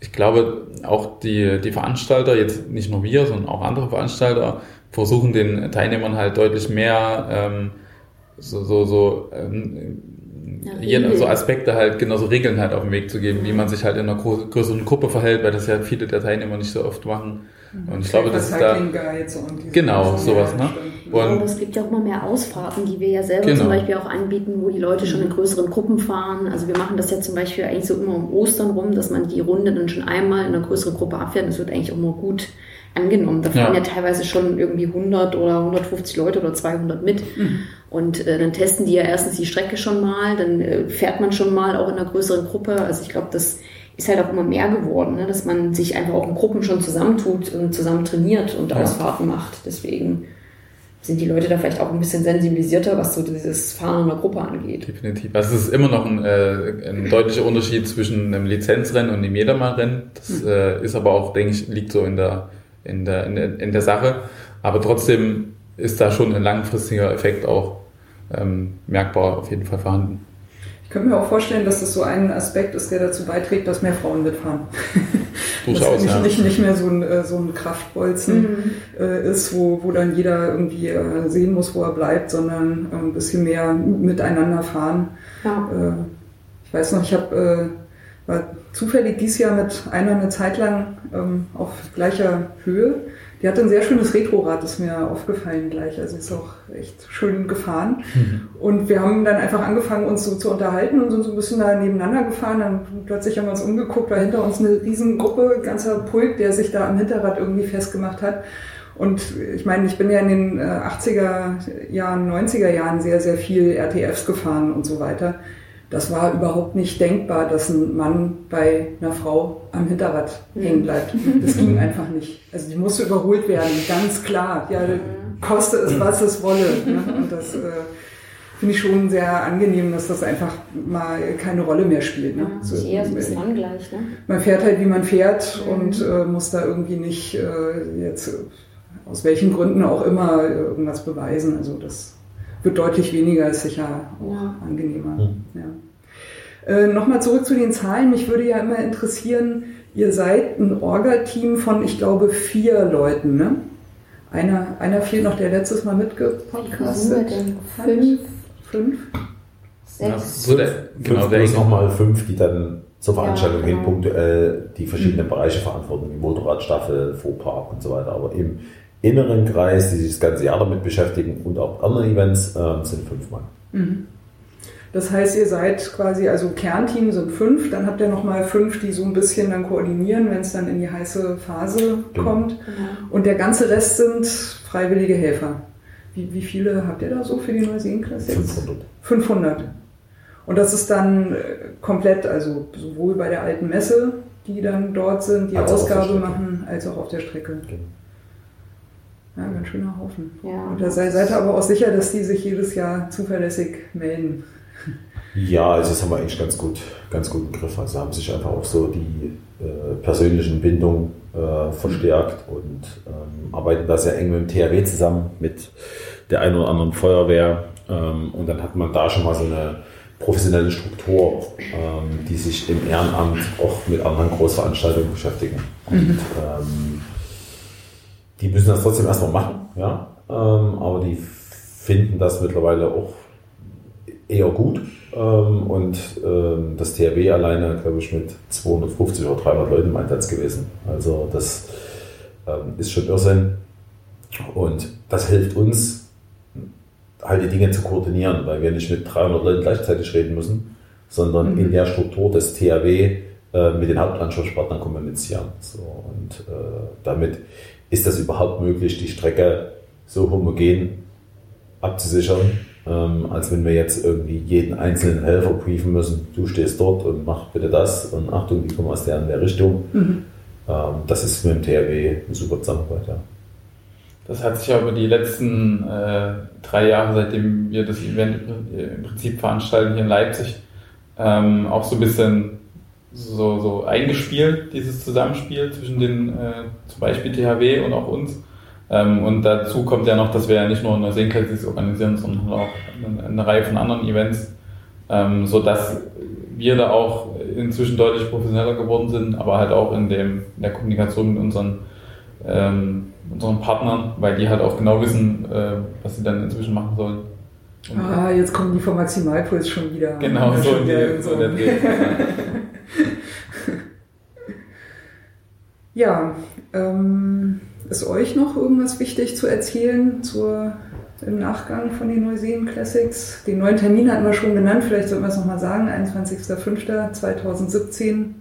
ich glaube, auch die, die Veranstalter, jetzt nicht nur wir, sondern auch andere Veranstalter, versuchen den Teilnehmern halt deutlich mehr ähm, so, so, so, ähm, ja, so Aspekte halt, genauso Regeln halt auf den Weg zu geben, wie man sich halt in einer größeren Gruppe verhält, weil das ja viele der Teilnehmer nicht so oft machen. Mhm. Und ich glaube, das ist da. Genau, sowas, ne? Und ja, es gibt ja auch immer mehr Ausfahrten, die wir ja selber genau. zum Beispiel auch anbieten, wo die Leute schon in größeren Gruppen fahren. Also wir machen das ja zum Beispiel eigentlich so immer um Ostern rum, dass man die Runde dann schon einmal in einer größeren Gruppe abfährt. Das wird eigentlich auch immer gut angenommen. Da fahren ja. ja, teilweise schon irgendwie 100 oder 150 Leute oder 200 mit. Mhm. Und äh, dann testen die ja erstens die Strecke schon mal, dann äh, fährt man schon mal auch in einer größeren Gruppe. Also ich glaube, das ist halt auch immer mehr geworden, ne? dass man sich einfach auch in Gruppen schon zusammentut und zusammen trainiert und ja. Ausfahrten macht. Deswegen sind die Leute da vielleicht auch ein bisschen sensibilisierter, was so dieses Fahren in der Gruppe angeht. Definitiv. Also es ist immer noch ein, äh, ein deutlicher Unterschied zwischen einem Lizenzrennen und einem Jedermannrennen. Das hm. äh, ist aber auch, denke ich, liegt so in der, in der, in der, in der Sache. Aber trotzdem ist da schon ein langfristiger Effekt auch ähm, merkbar auf jeden Fall vorhanden. Ich könnte mir auch vorstellen, dass das so ein Aspekt ist, der dazu beiträgt, dass mehr Frauen mitfahren. Durchaus, dass nicht, ja. nicht, mehr so ein, äh, so ein Kraftbolzen mhm. äh, ist, wo, wo dann jeder irgendwie äh, sehen muss, wo er bleibt, sondern äh, ein bisschen mehr miteinander fahren. Ja. Ich weiß noch, ich habe war zufällig dieses Jahr mit einer eine Zeit lang ähm, auf gleicher Höhe die hat ein sehr schönes Retrorad, ist mir aufgefallen gleich. Also ist auch echt schön gefahren. Mhm. Und wir haben dann einfach angefangen, uns so zu unterhalten und sind so ein bisschen da nebeneinander gefahren. Dann plötzlich haben wir uns umgeguckt, war hinter uns eine Riesengruppe, ganzer Pulk, der sich da am Hinterrad irgendwie festgemacht hat. Und ich meine, ich bin ja in den 80er äh, Jahren, 90er Jahren sehr, sehr viel RTFs gefahren und so weiter das war überhaupt nicht denkbar, dass ein Mann bei einer Frau am Hinterrad mhm. hängen bleibt. Das ging einfach nicht. Also die musste überholt werden, ganz klar. Ja, koste es, was es wolle. Ne? Und das äh, finde ich schon sehr angenehm, dass das einfach mal keine Rolle mehr spielt. Ne? Ja, so, eher so ein bisschen angleich. Ne? Man fährt halt, wie man fährt mhm. und äh, muss da irgendwie nicht äh, jetzt aus welchen Gründen auch immer irgendwas beweisen. Also das wird deutlich weniger, ist sicher auch ja. angenehmer. Mhm. Ja. Äh, Nochmal zurück zu den Zahlen. Mich würde ja immer interessieren, ihr seid ein Orga-Team von, ich glaube, vier Leuten. Ne? Einer, einer fehlt noch, der letztes Mal mitgepodcastet hat. Fünf. Fünf? Sechs. Ja, so der, genau, fünf nochmal fünf, die dann zur Veranstaltung ja, genau. hin punktuell die verschiedenen mhm. Bereiche verantworten, die Motorradstaffel, Fuhrpark und so weiter. Aber im inneren Kreis, die sich das ganze Jahr damit beschäftigen und auch anderen Events, äh, sind fünf Mann. Mhm. Das heißt, ihr seid quasi, also Kernteam sind fünf, dann habt ihr nochmal fünf, die so ein bisschen dann koordinieren, wenn es dann in die heiße Phase genau. kommt. Mhm. Und der ganze Rest sind freiwillige Helfer. Wie, wie viele habt ihr da so für die Neuseenklasse? 500. 500. Und das ist dann äh, komplett, also sowohl bei der alten Messe, die dann dort sind, die als Ausgabe machen, als auch auf der Strecke. Genau. Ja, ganz schöner Haufen. Ja. Und da seid ihr aber auch sicher, dass die sich jedes Jahr zuverlässig melden. Ja, also das haben wir eigentlich ganz gut, ganz gut im Griff. Also haben sich einfach auch so die äh, persönlichen Bindungen äh, verstärkt und ähm, arbeiten da sehr eng mit dem THW zusammen, mit der einen oder anderen Feuerwehr. Ähm, und dann hat man da schon mal so eine professionelle Struktur, ähm, die sich im Ehrenamt auch mit anderen Großveranstaltungen beschäftigen. Und, mhm. Die müssen das trotzdem erstmal machen, ja. Ähm, aber die finden das mittlerweile auch eher gut. Ähm, und ähm, das THW alleine, glaube ich, mit 250 oder 300 Leuten im Einsatz gewesen. Also das ist schon Irrsinn. Und das hilft uns, halt die Dinge zu koordinieren, weil wir nicht mit 300 Leuten gleichzeitig reden müssen, sondern mhm. in der Struktur des THW äh, mit den Hauptansprechpartnern kommunizieren. So, und äh, damit ist das überhaupt möglich, die Strecke so homogen abzusichern, ähm, als wenn wir jetzt irgendwie jeden einzelnen Helfer briefen müssen. Du stehst dort und mach bitte das und Achtung, die kommen aus der, in der Richtung. Mhm. Ähm, das ist mit dem THW eine super Zusammenarbeit, ja. Das hat sich ja über die letzten äh, drei Jahre, seitdem wir das Event im Prinzip veranstalten hier in Leipzig, ähm, auch so ein bisschen so, so eingespielt, dieses Zusammenspiel zwischen den äh, zum Beispiel THW und auch uns. Ähm, und dazu kommt ja noch, dass wir ja nicht nur eine Seenkrisis organisieren, sondern auch eine, eine, Reihe von anderen Events, ähm, sodass wir da auch inzwischen deutlich professioneller geworden sind, aber halt auch in, dem, in der Kommunikation mit unseren ähm, unseren Partnern, weil die halt auch genau wissen, äh, was sie dann inzwischen machen sollen. Ah, jetzt kommen die vom Maximalpuls schon wieder. Genau, ja, so, in die, so der Dreh. ja, ähm, ist euch noch irgendwas wichtig zu erzählen zur, im Nachgang von den Neuseen Classics? Den neuen Termin hatten wir schon genannt, vielleicht sollten wir es nochmal sagen, 21.05.2017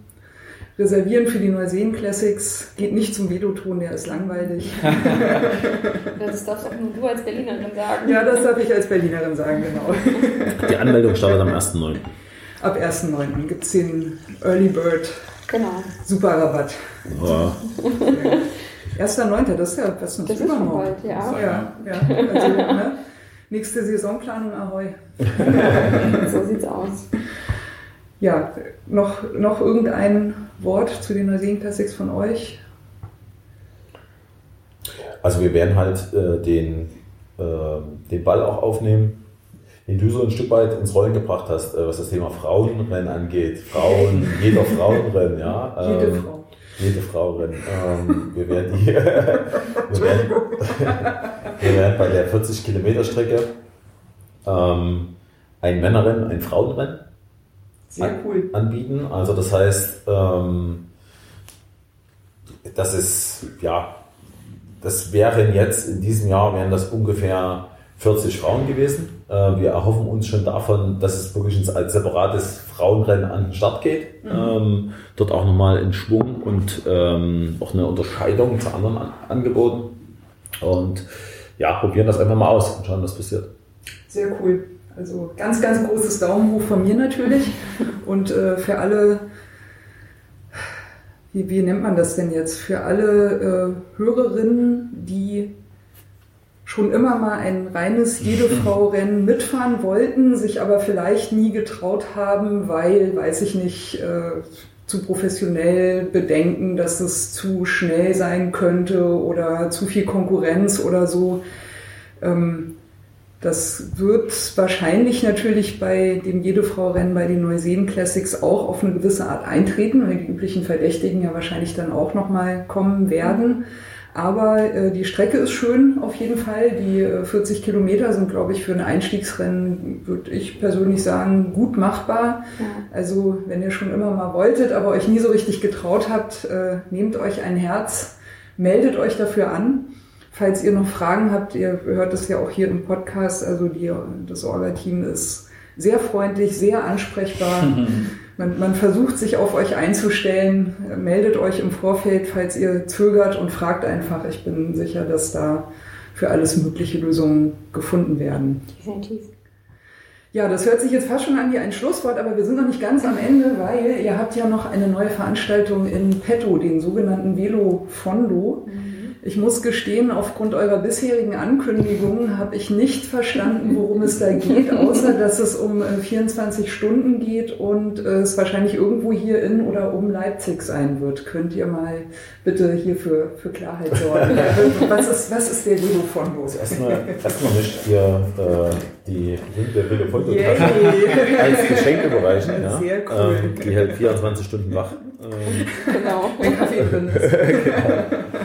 reservieren für die Neuseen Classics. Geht nicht zum Veloton, der ist langweilig. das darfst auch nur du als Berlinerin sagen. Ja, das darf ich als Berlinerin sagen, genau. Die Anmeldung startet am 1.9. Ab 1.9. gibt es den Early Bird genau. Super Rabatt. Ja. 1.9. das ist ja was das ist übermorgen. Bald, ja. ja, ja. Also, ne? Nächste Saisonplanung Ahoi. so sieht's aus. Ja, noch, noch irgendein Wort zu den Neuseen Classics von euch? Also wir werden halt äh, den, äh, den Ball auch aufnehmen, den du so ein Stück weit ins Rollen gebracht hast, äh, was das Thema Frauenrennen angeht. Frauen, jeder Frauenrennen, ja. Ähm, jede Frau. Jede Frau rennen. Ähm, wir, werden die, wir, werden, wir werden bei der 40 Kilometer Strecke ähm, ein Männerrennen, ein Frauenrennen sehr cool. anbieten. Also das heißt, ähm, das ist, ja, das wären jetzt in diesem Jahr wären das ungefähr 40 Frauen gewesen. Äh, wir erhoffen uns schon davon, dass es wirklich als separates Frauenrennen an den Start geht. Mhm. Ähm, dort auch nochmal in Schwung und ähm, auch eine Unterscheidung zu anderen an Angeboten. Und ja, probieren das einfach mal aus und schauen, was passiert. Sehr cool. Also ganz, ganz großes Daumen hoch von mir natürlich. Und äh, für alle, wie, wie nennt man das denn jetzt? Für alle äh, Hörerinnen, die schon immer mal ein reines jede Frau Rennen mitfahren wollten, sich aber vielleicht nie getraut haben, weil, weiß ich nicht, äh, zu professionell bedenken, dass es zu schnell sein könnte oder zu viel Konkurrenz oder so. Ähm, das wird wahrscheinlich natürlich bei dem Jede Frau Rennen bei den Neuseen Classics auch auf eine gewisse Art eintreten, weil die üblichen Verdächtigen ja wahrscheinlich dann auch nochmal kommen werden. Aber äh, die Strecke ist schön auf jeden Fall. Die äh, 40 Kilometer sind, glaube ich, für ein Einstiegsrennen, würde ich persönlich sagen, gut machbar. Ja. Also wenn ihr schon immer mal wolltet, aber euch nie so richtig getraut habt, äh, nehmt euch ein Herz, meldet euch dafür an. Falls ihr noch Fragen habt, ihr hört es ja auch hier im Podcast, also die, das Orga-Team ist sehr freundlich, sehr ansprechbar. Man, man, versucht sich auf euch einzustellen, meldet euch im Vorfeld, falls ihr zögert und fragt einfach. Ich bin sicher, dass da für alles mögliche Lösungen gefunden werden. Definitiv. Ja, das hört sich jetzt fast schon an wie ein Schlusswort, aber wir sind noch nicht ganz am Ende, weil ihr habt ja noch eine neue Veranstaltung in petto, den sogenannten Velo Fondo. Mhm. Ich muss gestehen, aufgrund eurer bisherigen Ankündigungen habe ich nicht verstanden, worum es da geht, außer dass es um 24 äh, Stunden geht und äh, es wahrscheinlich irgendwo hier in oder um Leipzig sein wird. Könnt ihr mal bitte hier für, für Klarheit sorgen? was, ist, was ist der Velo von los? Erstmal, erstmal nicht hier äh, die der Velo von yeah. als Geschenk überreichen. Ja? Sehr cool. Ähm, die hält 24 Stunden wach. Ähm, genau, wenn Kaffee drin ist. genau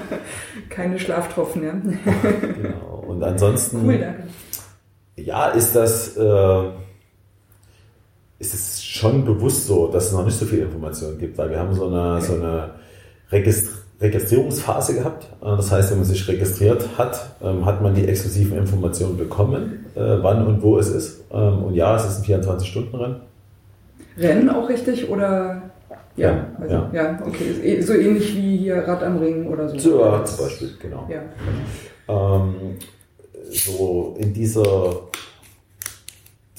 keine Schlaftropfen, ja. genau. Und ansonsten. Cool, danke. Ja, ist das, äh, ist es schon bewusst so, dass es noch nicht so viel Informationen gibt, weil wir haben so eine, okay. so eine Registr Registrierungsphase gehabt. Äh, das heißt, wenn man sich registriert hat, ähm, hat man die exklusiven Informationen bekommen, äh, wann und wo es ist. Ähm, und ja, es ist ein 24-Stunden-Rennen. Rennen auch richtig oder ja, also, ja. ja, okay. Eh so ähnlich wie hier Rad am Ring oder so. So, ja, zum Beispiel, genau. Ja. Ähm, so in dieser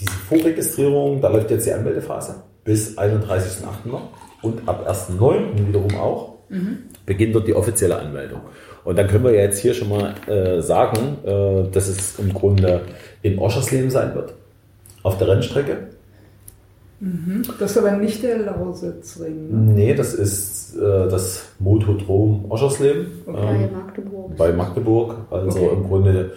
diese Vorregistrierung, da läuft jetzt die Anmeldephase bis 31.08. noch und ab 1.9. wiederum auch mhm. beginnt dort die offizielle Anmeldung. Und dann können wir ja jetzt hier schon mal äh, sagen, äh, dass es im Grunde in Oschersleben sein wird, auf der Rennstrecke. Mhm. Das ist aber nicht der Lausitzring. Ne? Nee, das ist äh, das Motodrom Oschersleben. Okay. Ähm, bei Magdeburg. Bei Magdeburg. Also okay. im Grunde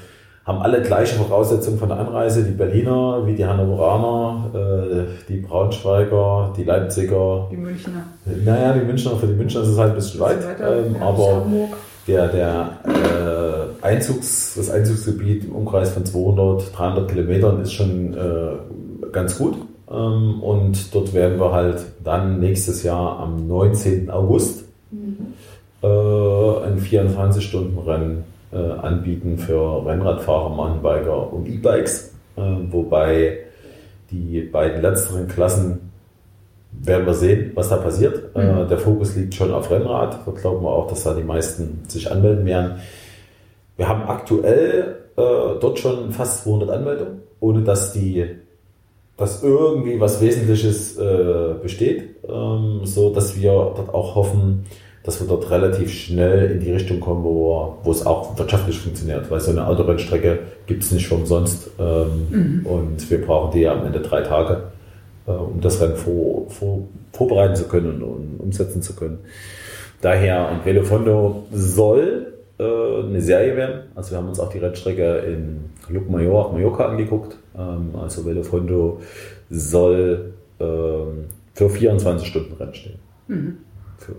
haben alle gleiche Voraussetzungen von der Anreise, die Berliner wie die Hannoveraner, äh, die Braunschweiger, die Leipziger. Die Münchner. Naja, die Münchner, für die Münchner ist es halt ein bisschen weit, ähm, aber der, der äh, Einzugs, das Einzugsgebiet im Umkreis von 200, 300 Kilometern ist schon äh, ganz gut. Ähm, und dort werden wir halt dann nächstes Jahr am 19. August mhm. äh, ein 24-Stunden-Rennen äh, anbieten für Rennradfahrer, Mountainbiker und E-Bikes, äh, wobei die beiden letzteren Klassen werden wir sehen, was da passiert. Äh, mhm. der Fokus liegt schon auf Rennrad. Da glauben wir auch, dass da die meisten sich anmelden werden. Wir haben aktuell äh, dort schon fast 200 Anmeldungen, ohne dass die dass irgendwie was Wesentliches äh, besteht, ähm, so dass wir dort auch hoffen, dass wir dort relativ schnell in die Richtung kommen, wo, wo es auch wirtschaftlich funktioniert, weil so eine Autorennstrecke gibt es nicht umsonst ähm, mhm. und wir brauchen die ja am Ende drei Tage, äh, um das Rennen vor, vor, vorbereiten zu können und, und, umsetzen zu können. Daher, und Velofondo soll eine Serie werden, also wir haben uns auch die Rennstrecke in Luc Major auf Mallorca angeguckt, ähm, also Velofondo soll ähm, für 24 Stunden Rennen stehen. Mhm. Für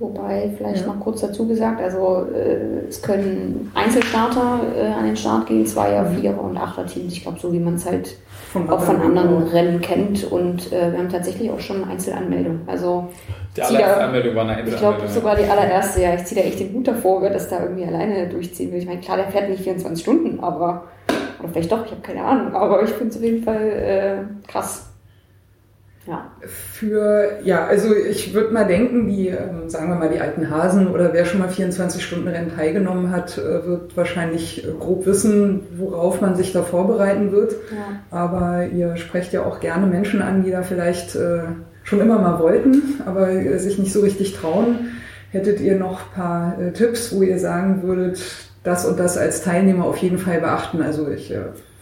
Wobei, vielleicht ja. noch kurz dazu gesagt, also äh, es können Einzelstarter äh, an den Start gehen, Zweier, mhm. Vierer und Achter-Teams. Ich glaube, so wie man es halt von auch von anderen. Rennen kennt. Und äh, wir haben tatsächlich auch schon Einzelanmeldungen. Also die allererste Anmeldung war eine Einzelanmeldung. Ich glaube sogar die allererste, ja. Ich ziehe da echt den Hut davor, dass da irgendwie alleine durchziehen will. Ich meine, klar, der fährt nicht 24 Stunden, aber oder vielleicht doch, ich habe keine Ahnung. Aber ich finde es auf jeden Fall äh, krass. Ja. Für, ja, also ich würde mal denken, die, ähm, sagen wir mal, die alten Hasen oder wer schon mal 24-Stunden-Rennen teilgenommen hat, äh, wird wahrscheinlich äh, grob wissen, worauf man sich da vorbereiten wird. Ja. Aber ihr sprecht ja auch gerne Menschen an, die da vielleicht äh, schon immer mal wollten, aber sich nicht so richtig trauen. Hättet ihr noch ein paar Tipps, wo ihr sagen würdet, das und das als Teilnehmer auf jeden Fall beachten? Also ich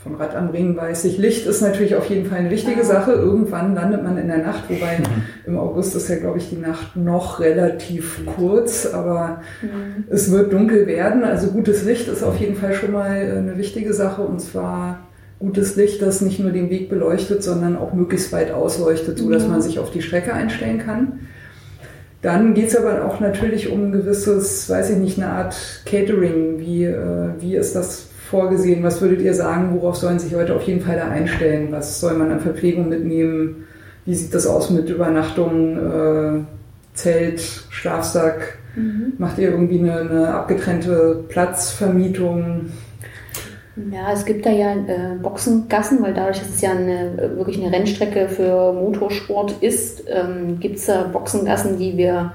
von Rad am Ring weiß ich, Licht ist natürlich auf jeden Fall eine wichtige Sache. Irgendwann landet man in der Nacht, wobei mhm. im August ist ja, glaube ich, die Nacht noch relativ kurz, aber mhm. es wird dunkel werden. Also gutes Licht ist auf jeden Fall schon mal eine wichtige Sache und zwar gutes Licht, das nicht nur den Weg beleuchtet, sondern auch möglichst weit ausleuchtet, so dass man sich auf die Strecke einstellen kann. Dann geht es aber auch natürlich um ein gewisses, weiß ich nicht, eine Art Catering. Wie, äh, wie ist das vorgesehen? Was würdet ihr sagen, worauf sollen sich Leute auf jeden Fall da einstellen? Was soll man an Verpflegung mitnehmen? Wie sieht das aus mit Übernachtung, äh, Zelt, Schlafsack? Mhm. Macht ihr irgendwie eine, eine, abgetrennte Platzvermietung? Ja, es gibt da ja äh, Boxengassen, weil dadurch, dass es ja eine, wirklich eine Rennstrecke für Motorsport ist, ähm, gibt es da Boxengassen, die wir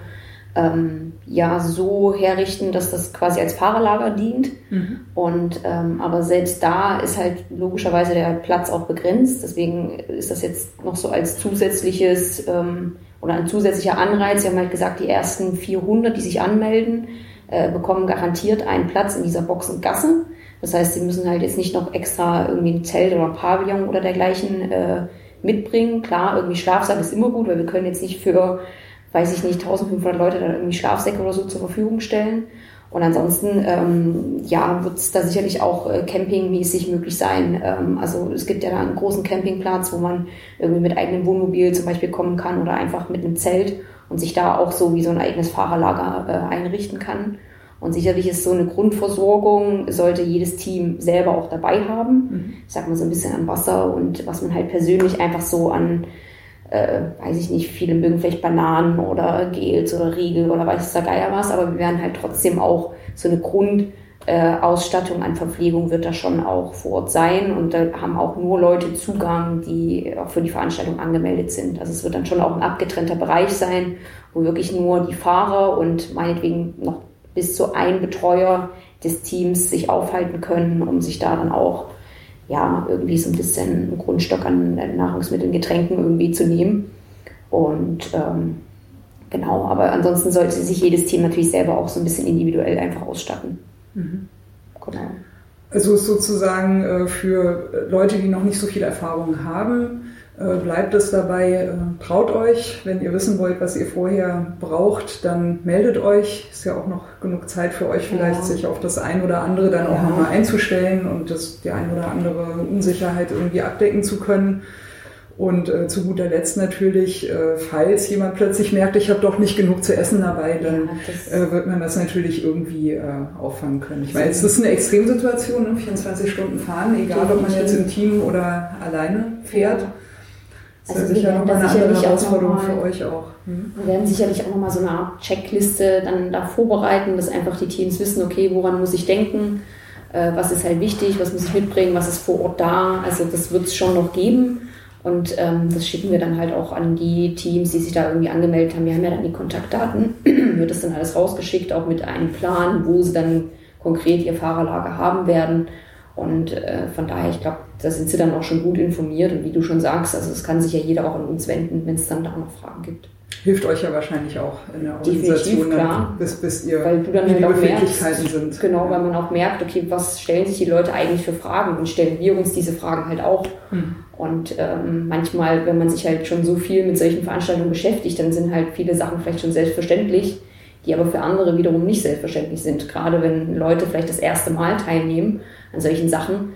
ähm, ja so herrichten, dass das quasi als Fahrerlager dient. Mhm. Und ähm, aber selbst da ist halt logischerweise der Platz auch begrenzt. Deswegen ist das jetzt noch so als zusätzliches ähm, oder ein zusätzlicher Anreiz. Wir haben halt gesagt, die ersten 400, die sich anmelden, äh, bekommen garantiert einen Platz in dieser Boxengasse. Das heißt, sie müssen halt jetzt nicht noch extra irgendwie ein Zelt oder ein Pavillon oder dergleichen äh, mitbringen. Klar, irgendwie Schlafsack ist immer gut, weil wir können jetzt nicht für weiß ich nicht, 1500 Leute dann irgendwie Schlafsäcke oder so zur Verfügung stellen. Und ansonsten, ähm, ja, wird es da sicherlich auch äh, campingmäßig möglich sein. Ähm, also es gibt ja da einen großen Campingplatz, wo man irgendwie mit eigenem Wohnmobil zum Beispiel kommen kann oder einfach mit einem Zelt und sich da auch so wie so ein eigenes Fahrerlager äh, einrichten kann. Und sicherlich ist so eine Grundversorgung, sollte jedes Team selber auch dabei haben. Mhm. Ich sag mal so ein bisschen an Wasser und was man halt persönlich einfach so an äh, weiß ich nicht, viele mögen vielleicht Bananen oder Gels oder Riegel oder weiß der Geier was, aber wir werden halt trotzdem auch so eine Grundausstattung äh, an Verpflegung wird da schon auch vor Ort sein und da haben auch nur Leute Zugang, die auch für die Veranstaltung angemeldet sind. Also es wird dann schon auch ein abgetrennter Bereich sein, wo wirklich nur die Fahrer und meinetwegen noch bis zu ein Betreuer des Teams sich aufhalten können, um sich da dann auch ja, irgendwie so ein bisschen einen Grundstock an Nahrungsmitteln, Getränken irgendwie zu nehmen. Und ähm, genau, aber ansonsten sollte sich jedes Team natürlich selber auch so ein bisschen individuell einfach ausstatten. Mhm. Genau. Also sozusagen äh, für Leute, die noch nicht so viel Erfahrung haben, äh, bleibt es dabei, äh, traut euch. Wenn ihr wissen wollt, was ihr vorher braucht, dann meldet euch. Ist ja auch noch genug Zeit für euch, vielleicht ja. sich auf das ein oder andere dann auch ja. nochmal einzustellen und das, die ein oder andere Unsicherheit irgendwie abdecken zu können. Und äh, zu guter Letzt natürlich, äh, falls jemand plötzlich merkt, ich habe doch nicht genug zu essen dabei, dann ja, äh, wird man das natürlich irgendwie äh, auffangen können. Ich meine, es ist eine Extremsituation, ne? 24 Stunden fahren, egal ob man jetzt im Team oder alleine fährt. Ja. Das also ist sicher nochmal eine andere Herausforderung für euch auch. Hm? Wir werden sicherlich auch nochmal so eine Art Checkliste dann da vorbereiten, dass einfach die Teams wissen, okay, woran muss ich denken, äh, was ist halt wichtig, was muss ich mitbringen, was ist vor Ort da. Also das wird es schon noch geben. Und ähm, das schicken wir dann halt auch an die Teams, die sich da irgendwie angemeldet haben. Wir haben ja dann die Kontaktdaten, wird das dann alles rausgeschickt, auch mit einem Plan, wo sie dann konkret ihr Fahrerlager haben werden. Und äh, von daher, ich glaube, da sind sie dann auch schon gut informiert. Und wie du schon sagst, also es kann sich ja jeder auch an uns wenden, wenn es dann da noch Fragen gibt hilft euch ja wahrscheinlich auch in der Organisation, dann, bis, bis ihr weil du dann die halt sind. Genau, weil man auch merkt, okay, was stellen sich die Leute eigentlich für Fragen und stellen wir uns diese Fragen halt auch. Hm. Und ähm, manchmal, wenn man sich halt schon so viel mit solchen Veranstaltungen beschäftigt, dann sind halt viele Sachen vielleicht schon selbstverständlich, die aber für andere wiederum nicht selbstverständlich sind. Gerade wenn Leute vielleicht das erste Mal teilnehmen an solchen Sachen,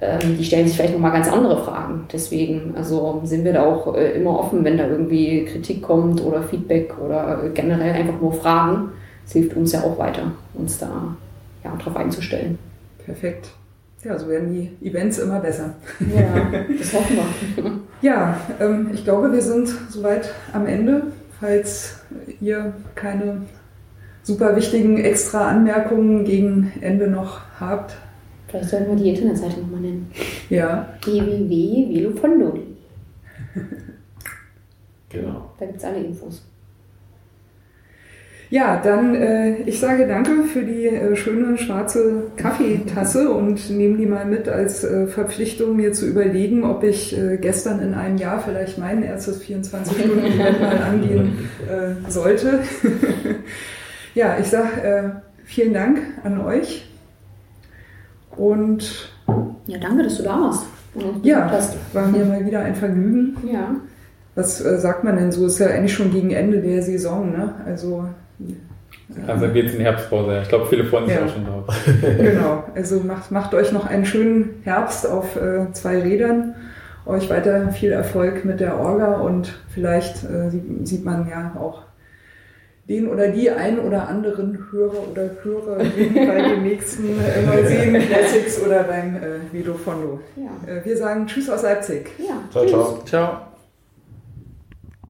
ähm, die stellen sich vielleicht nochmal ganz andere Fragen. Deswegen also sind wir da auch äh, immer offen, wenn da irgendwie Kritik kommt oder Feedback oder generell einfach nur Fragen. Das hilft uns ja auch weiter, uns da ja, darauf einzustellen. Perfekt. Ja, so werden die Events immer besser. Ja, das hoffen wir. ja, ähm, ich glaube, wir sind soweit am Ende. Falls ihr keine super wichtigen extra Anmerkungen gegen Ende noch habt, Vielleicht sollten wir die Internetseite nochmal nennen. Ja. www.velofondo. genau. Da gibt es alle Infos. Ja, dann äh, ich sage danke für die äh, schöne schwarze Kaffeetasse und nehme die mal mit als äh, Verpflichtung, mir zu überlegen, ob ich äh, gestern in einem Jahr vielleicht mein erstes 24-Stunden-Event mal angehen äh, sollte. ja, ich sage äh, vielen Dank an euch und ja, danke, dass du da warst. Ja, das war mir mal wieder ein Vergnügen. Ja. Was äh, sagt man denn so? Ist ja eigentlich schon gegen Ende der Saison, ne? Also. Also geht es in die Herbstpause. Ich glaube, viele freuen sich ja. auch schon drauf. genau. Also macht, macht euch noch einen schönen Herbst auf äh, zwei Rädern. Euch weiter viel Erfolg mit der Orga und vielleicht äh, sieht man ja auch den oder die ein oder anderen Hörer oder Hörerin bei den nächsten äh, Neuseen Classics oder beim äh, Vido Fondo. Ja. Äh, wir sagen Tschüss aus Leipzig. Ja. Ciao, ciao. Ciao.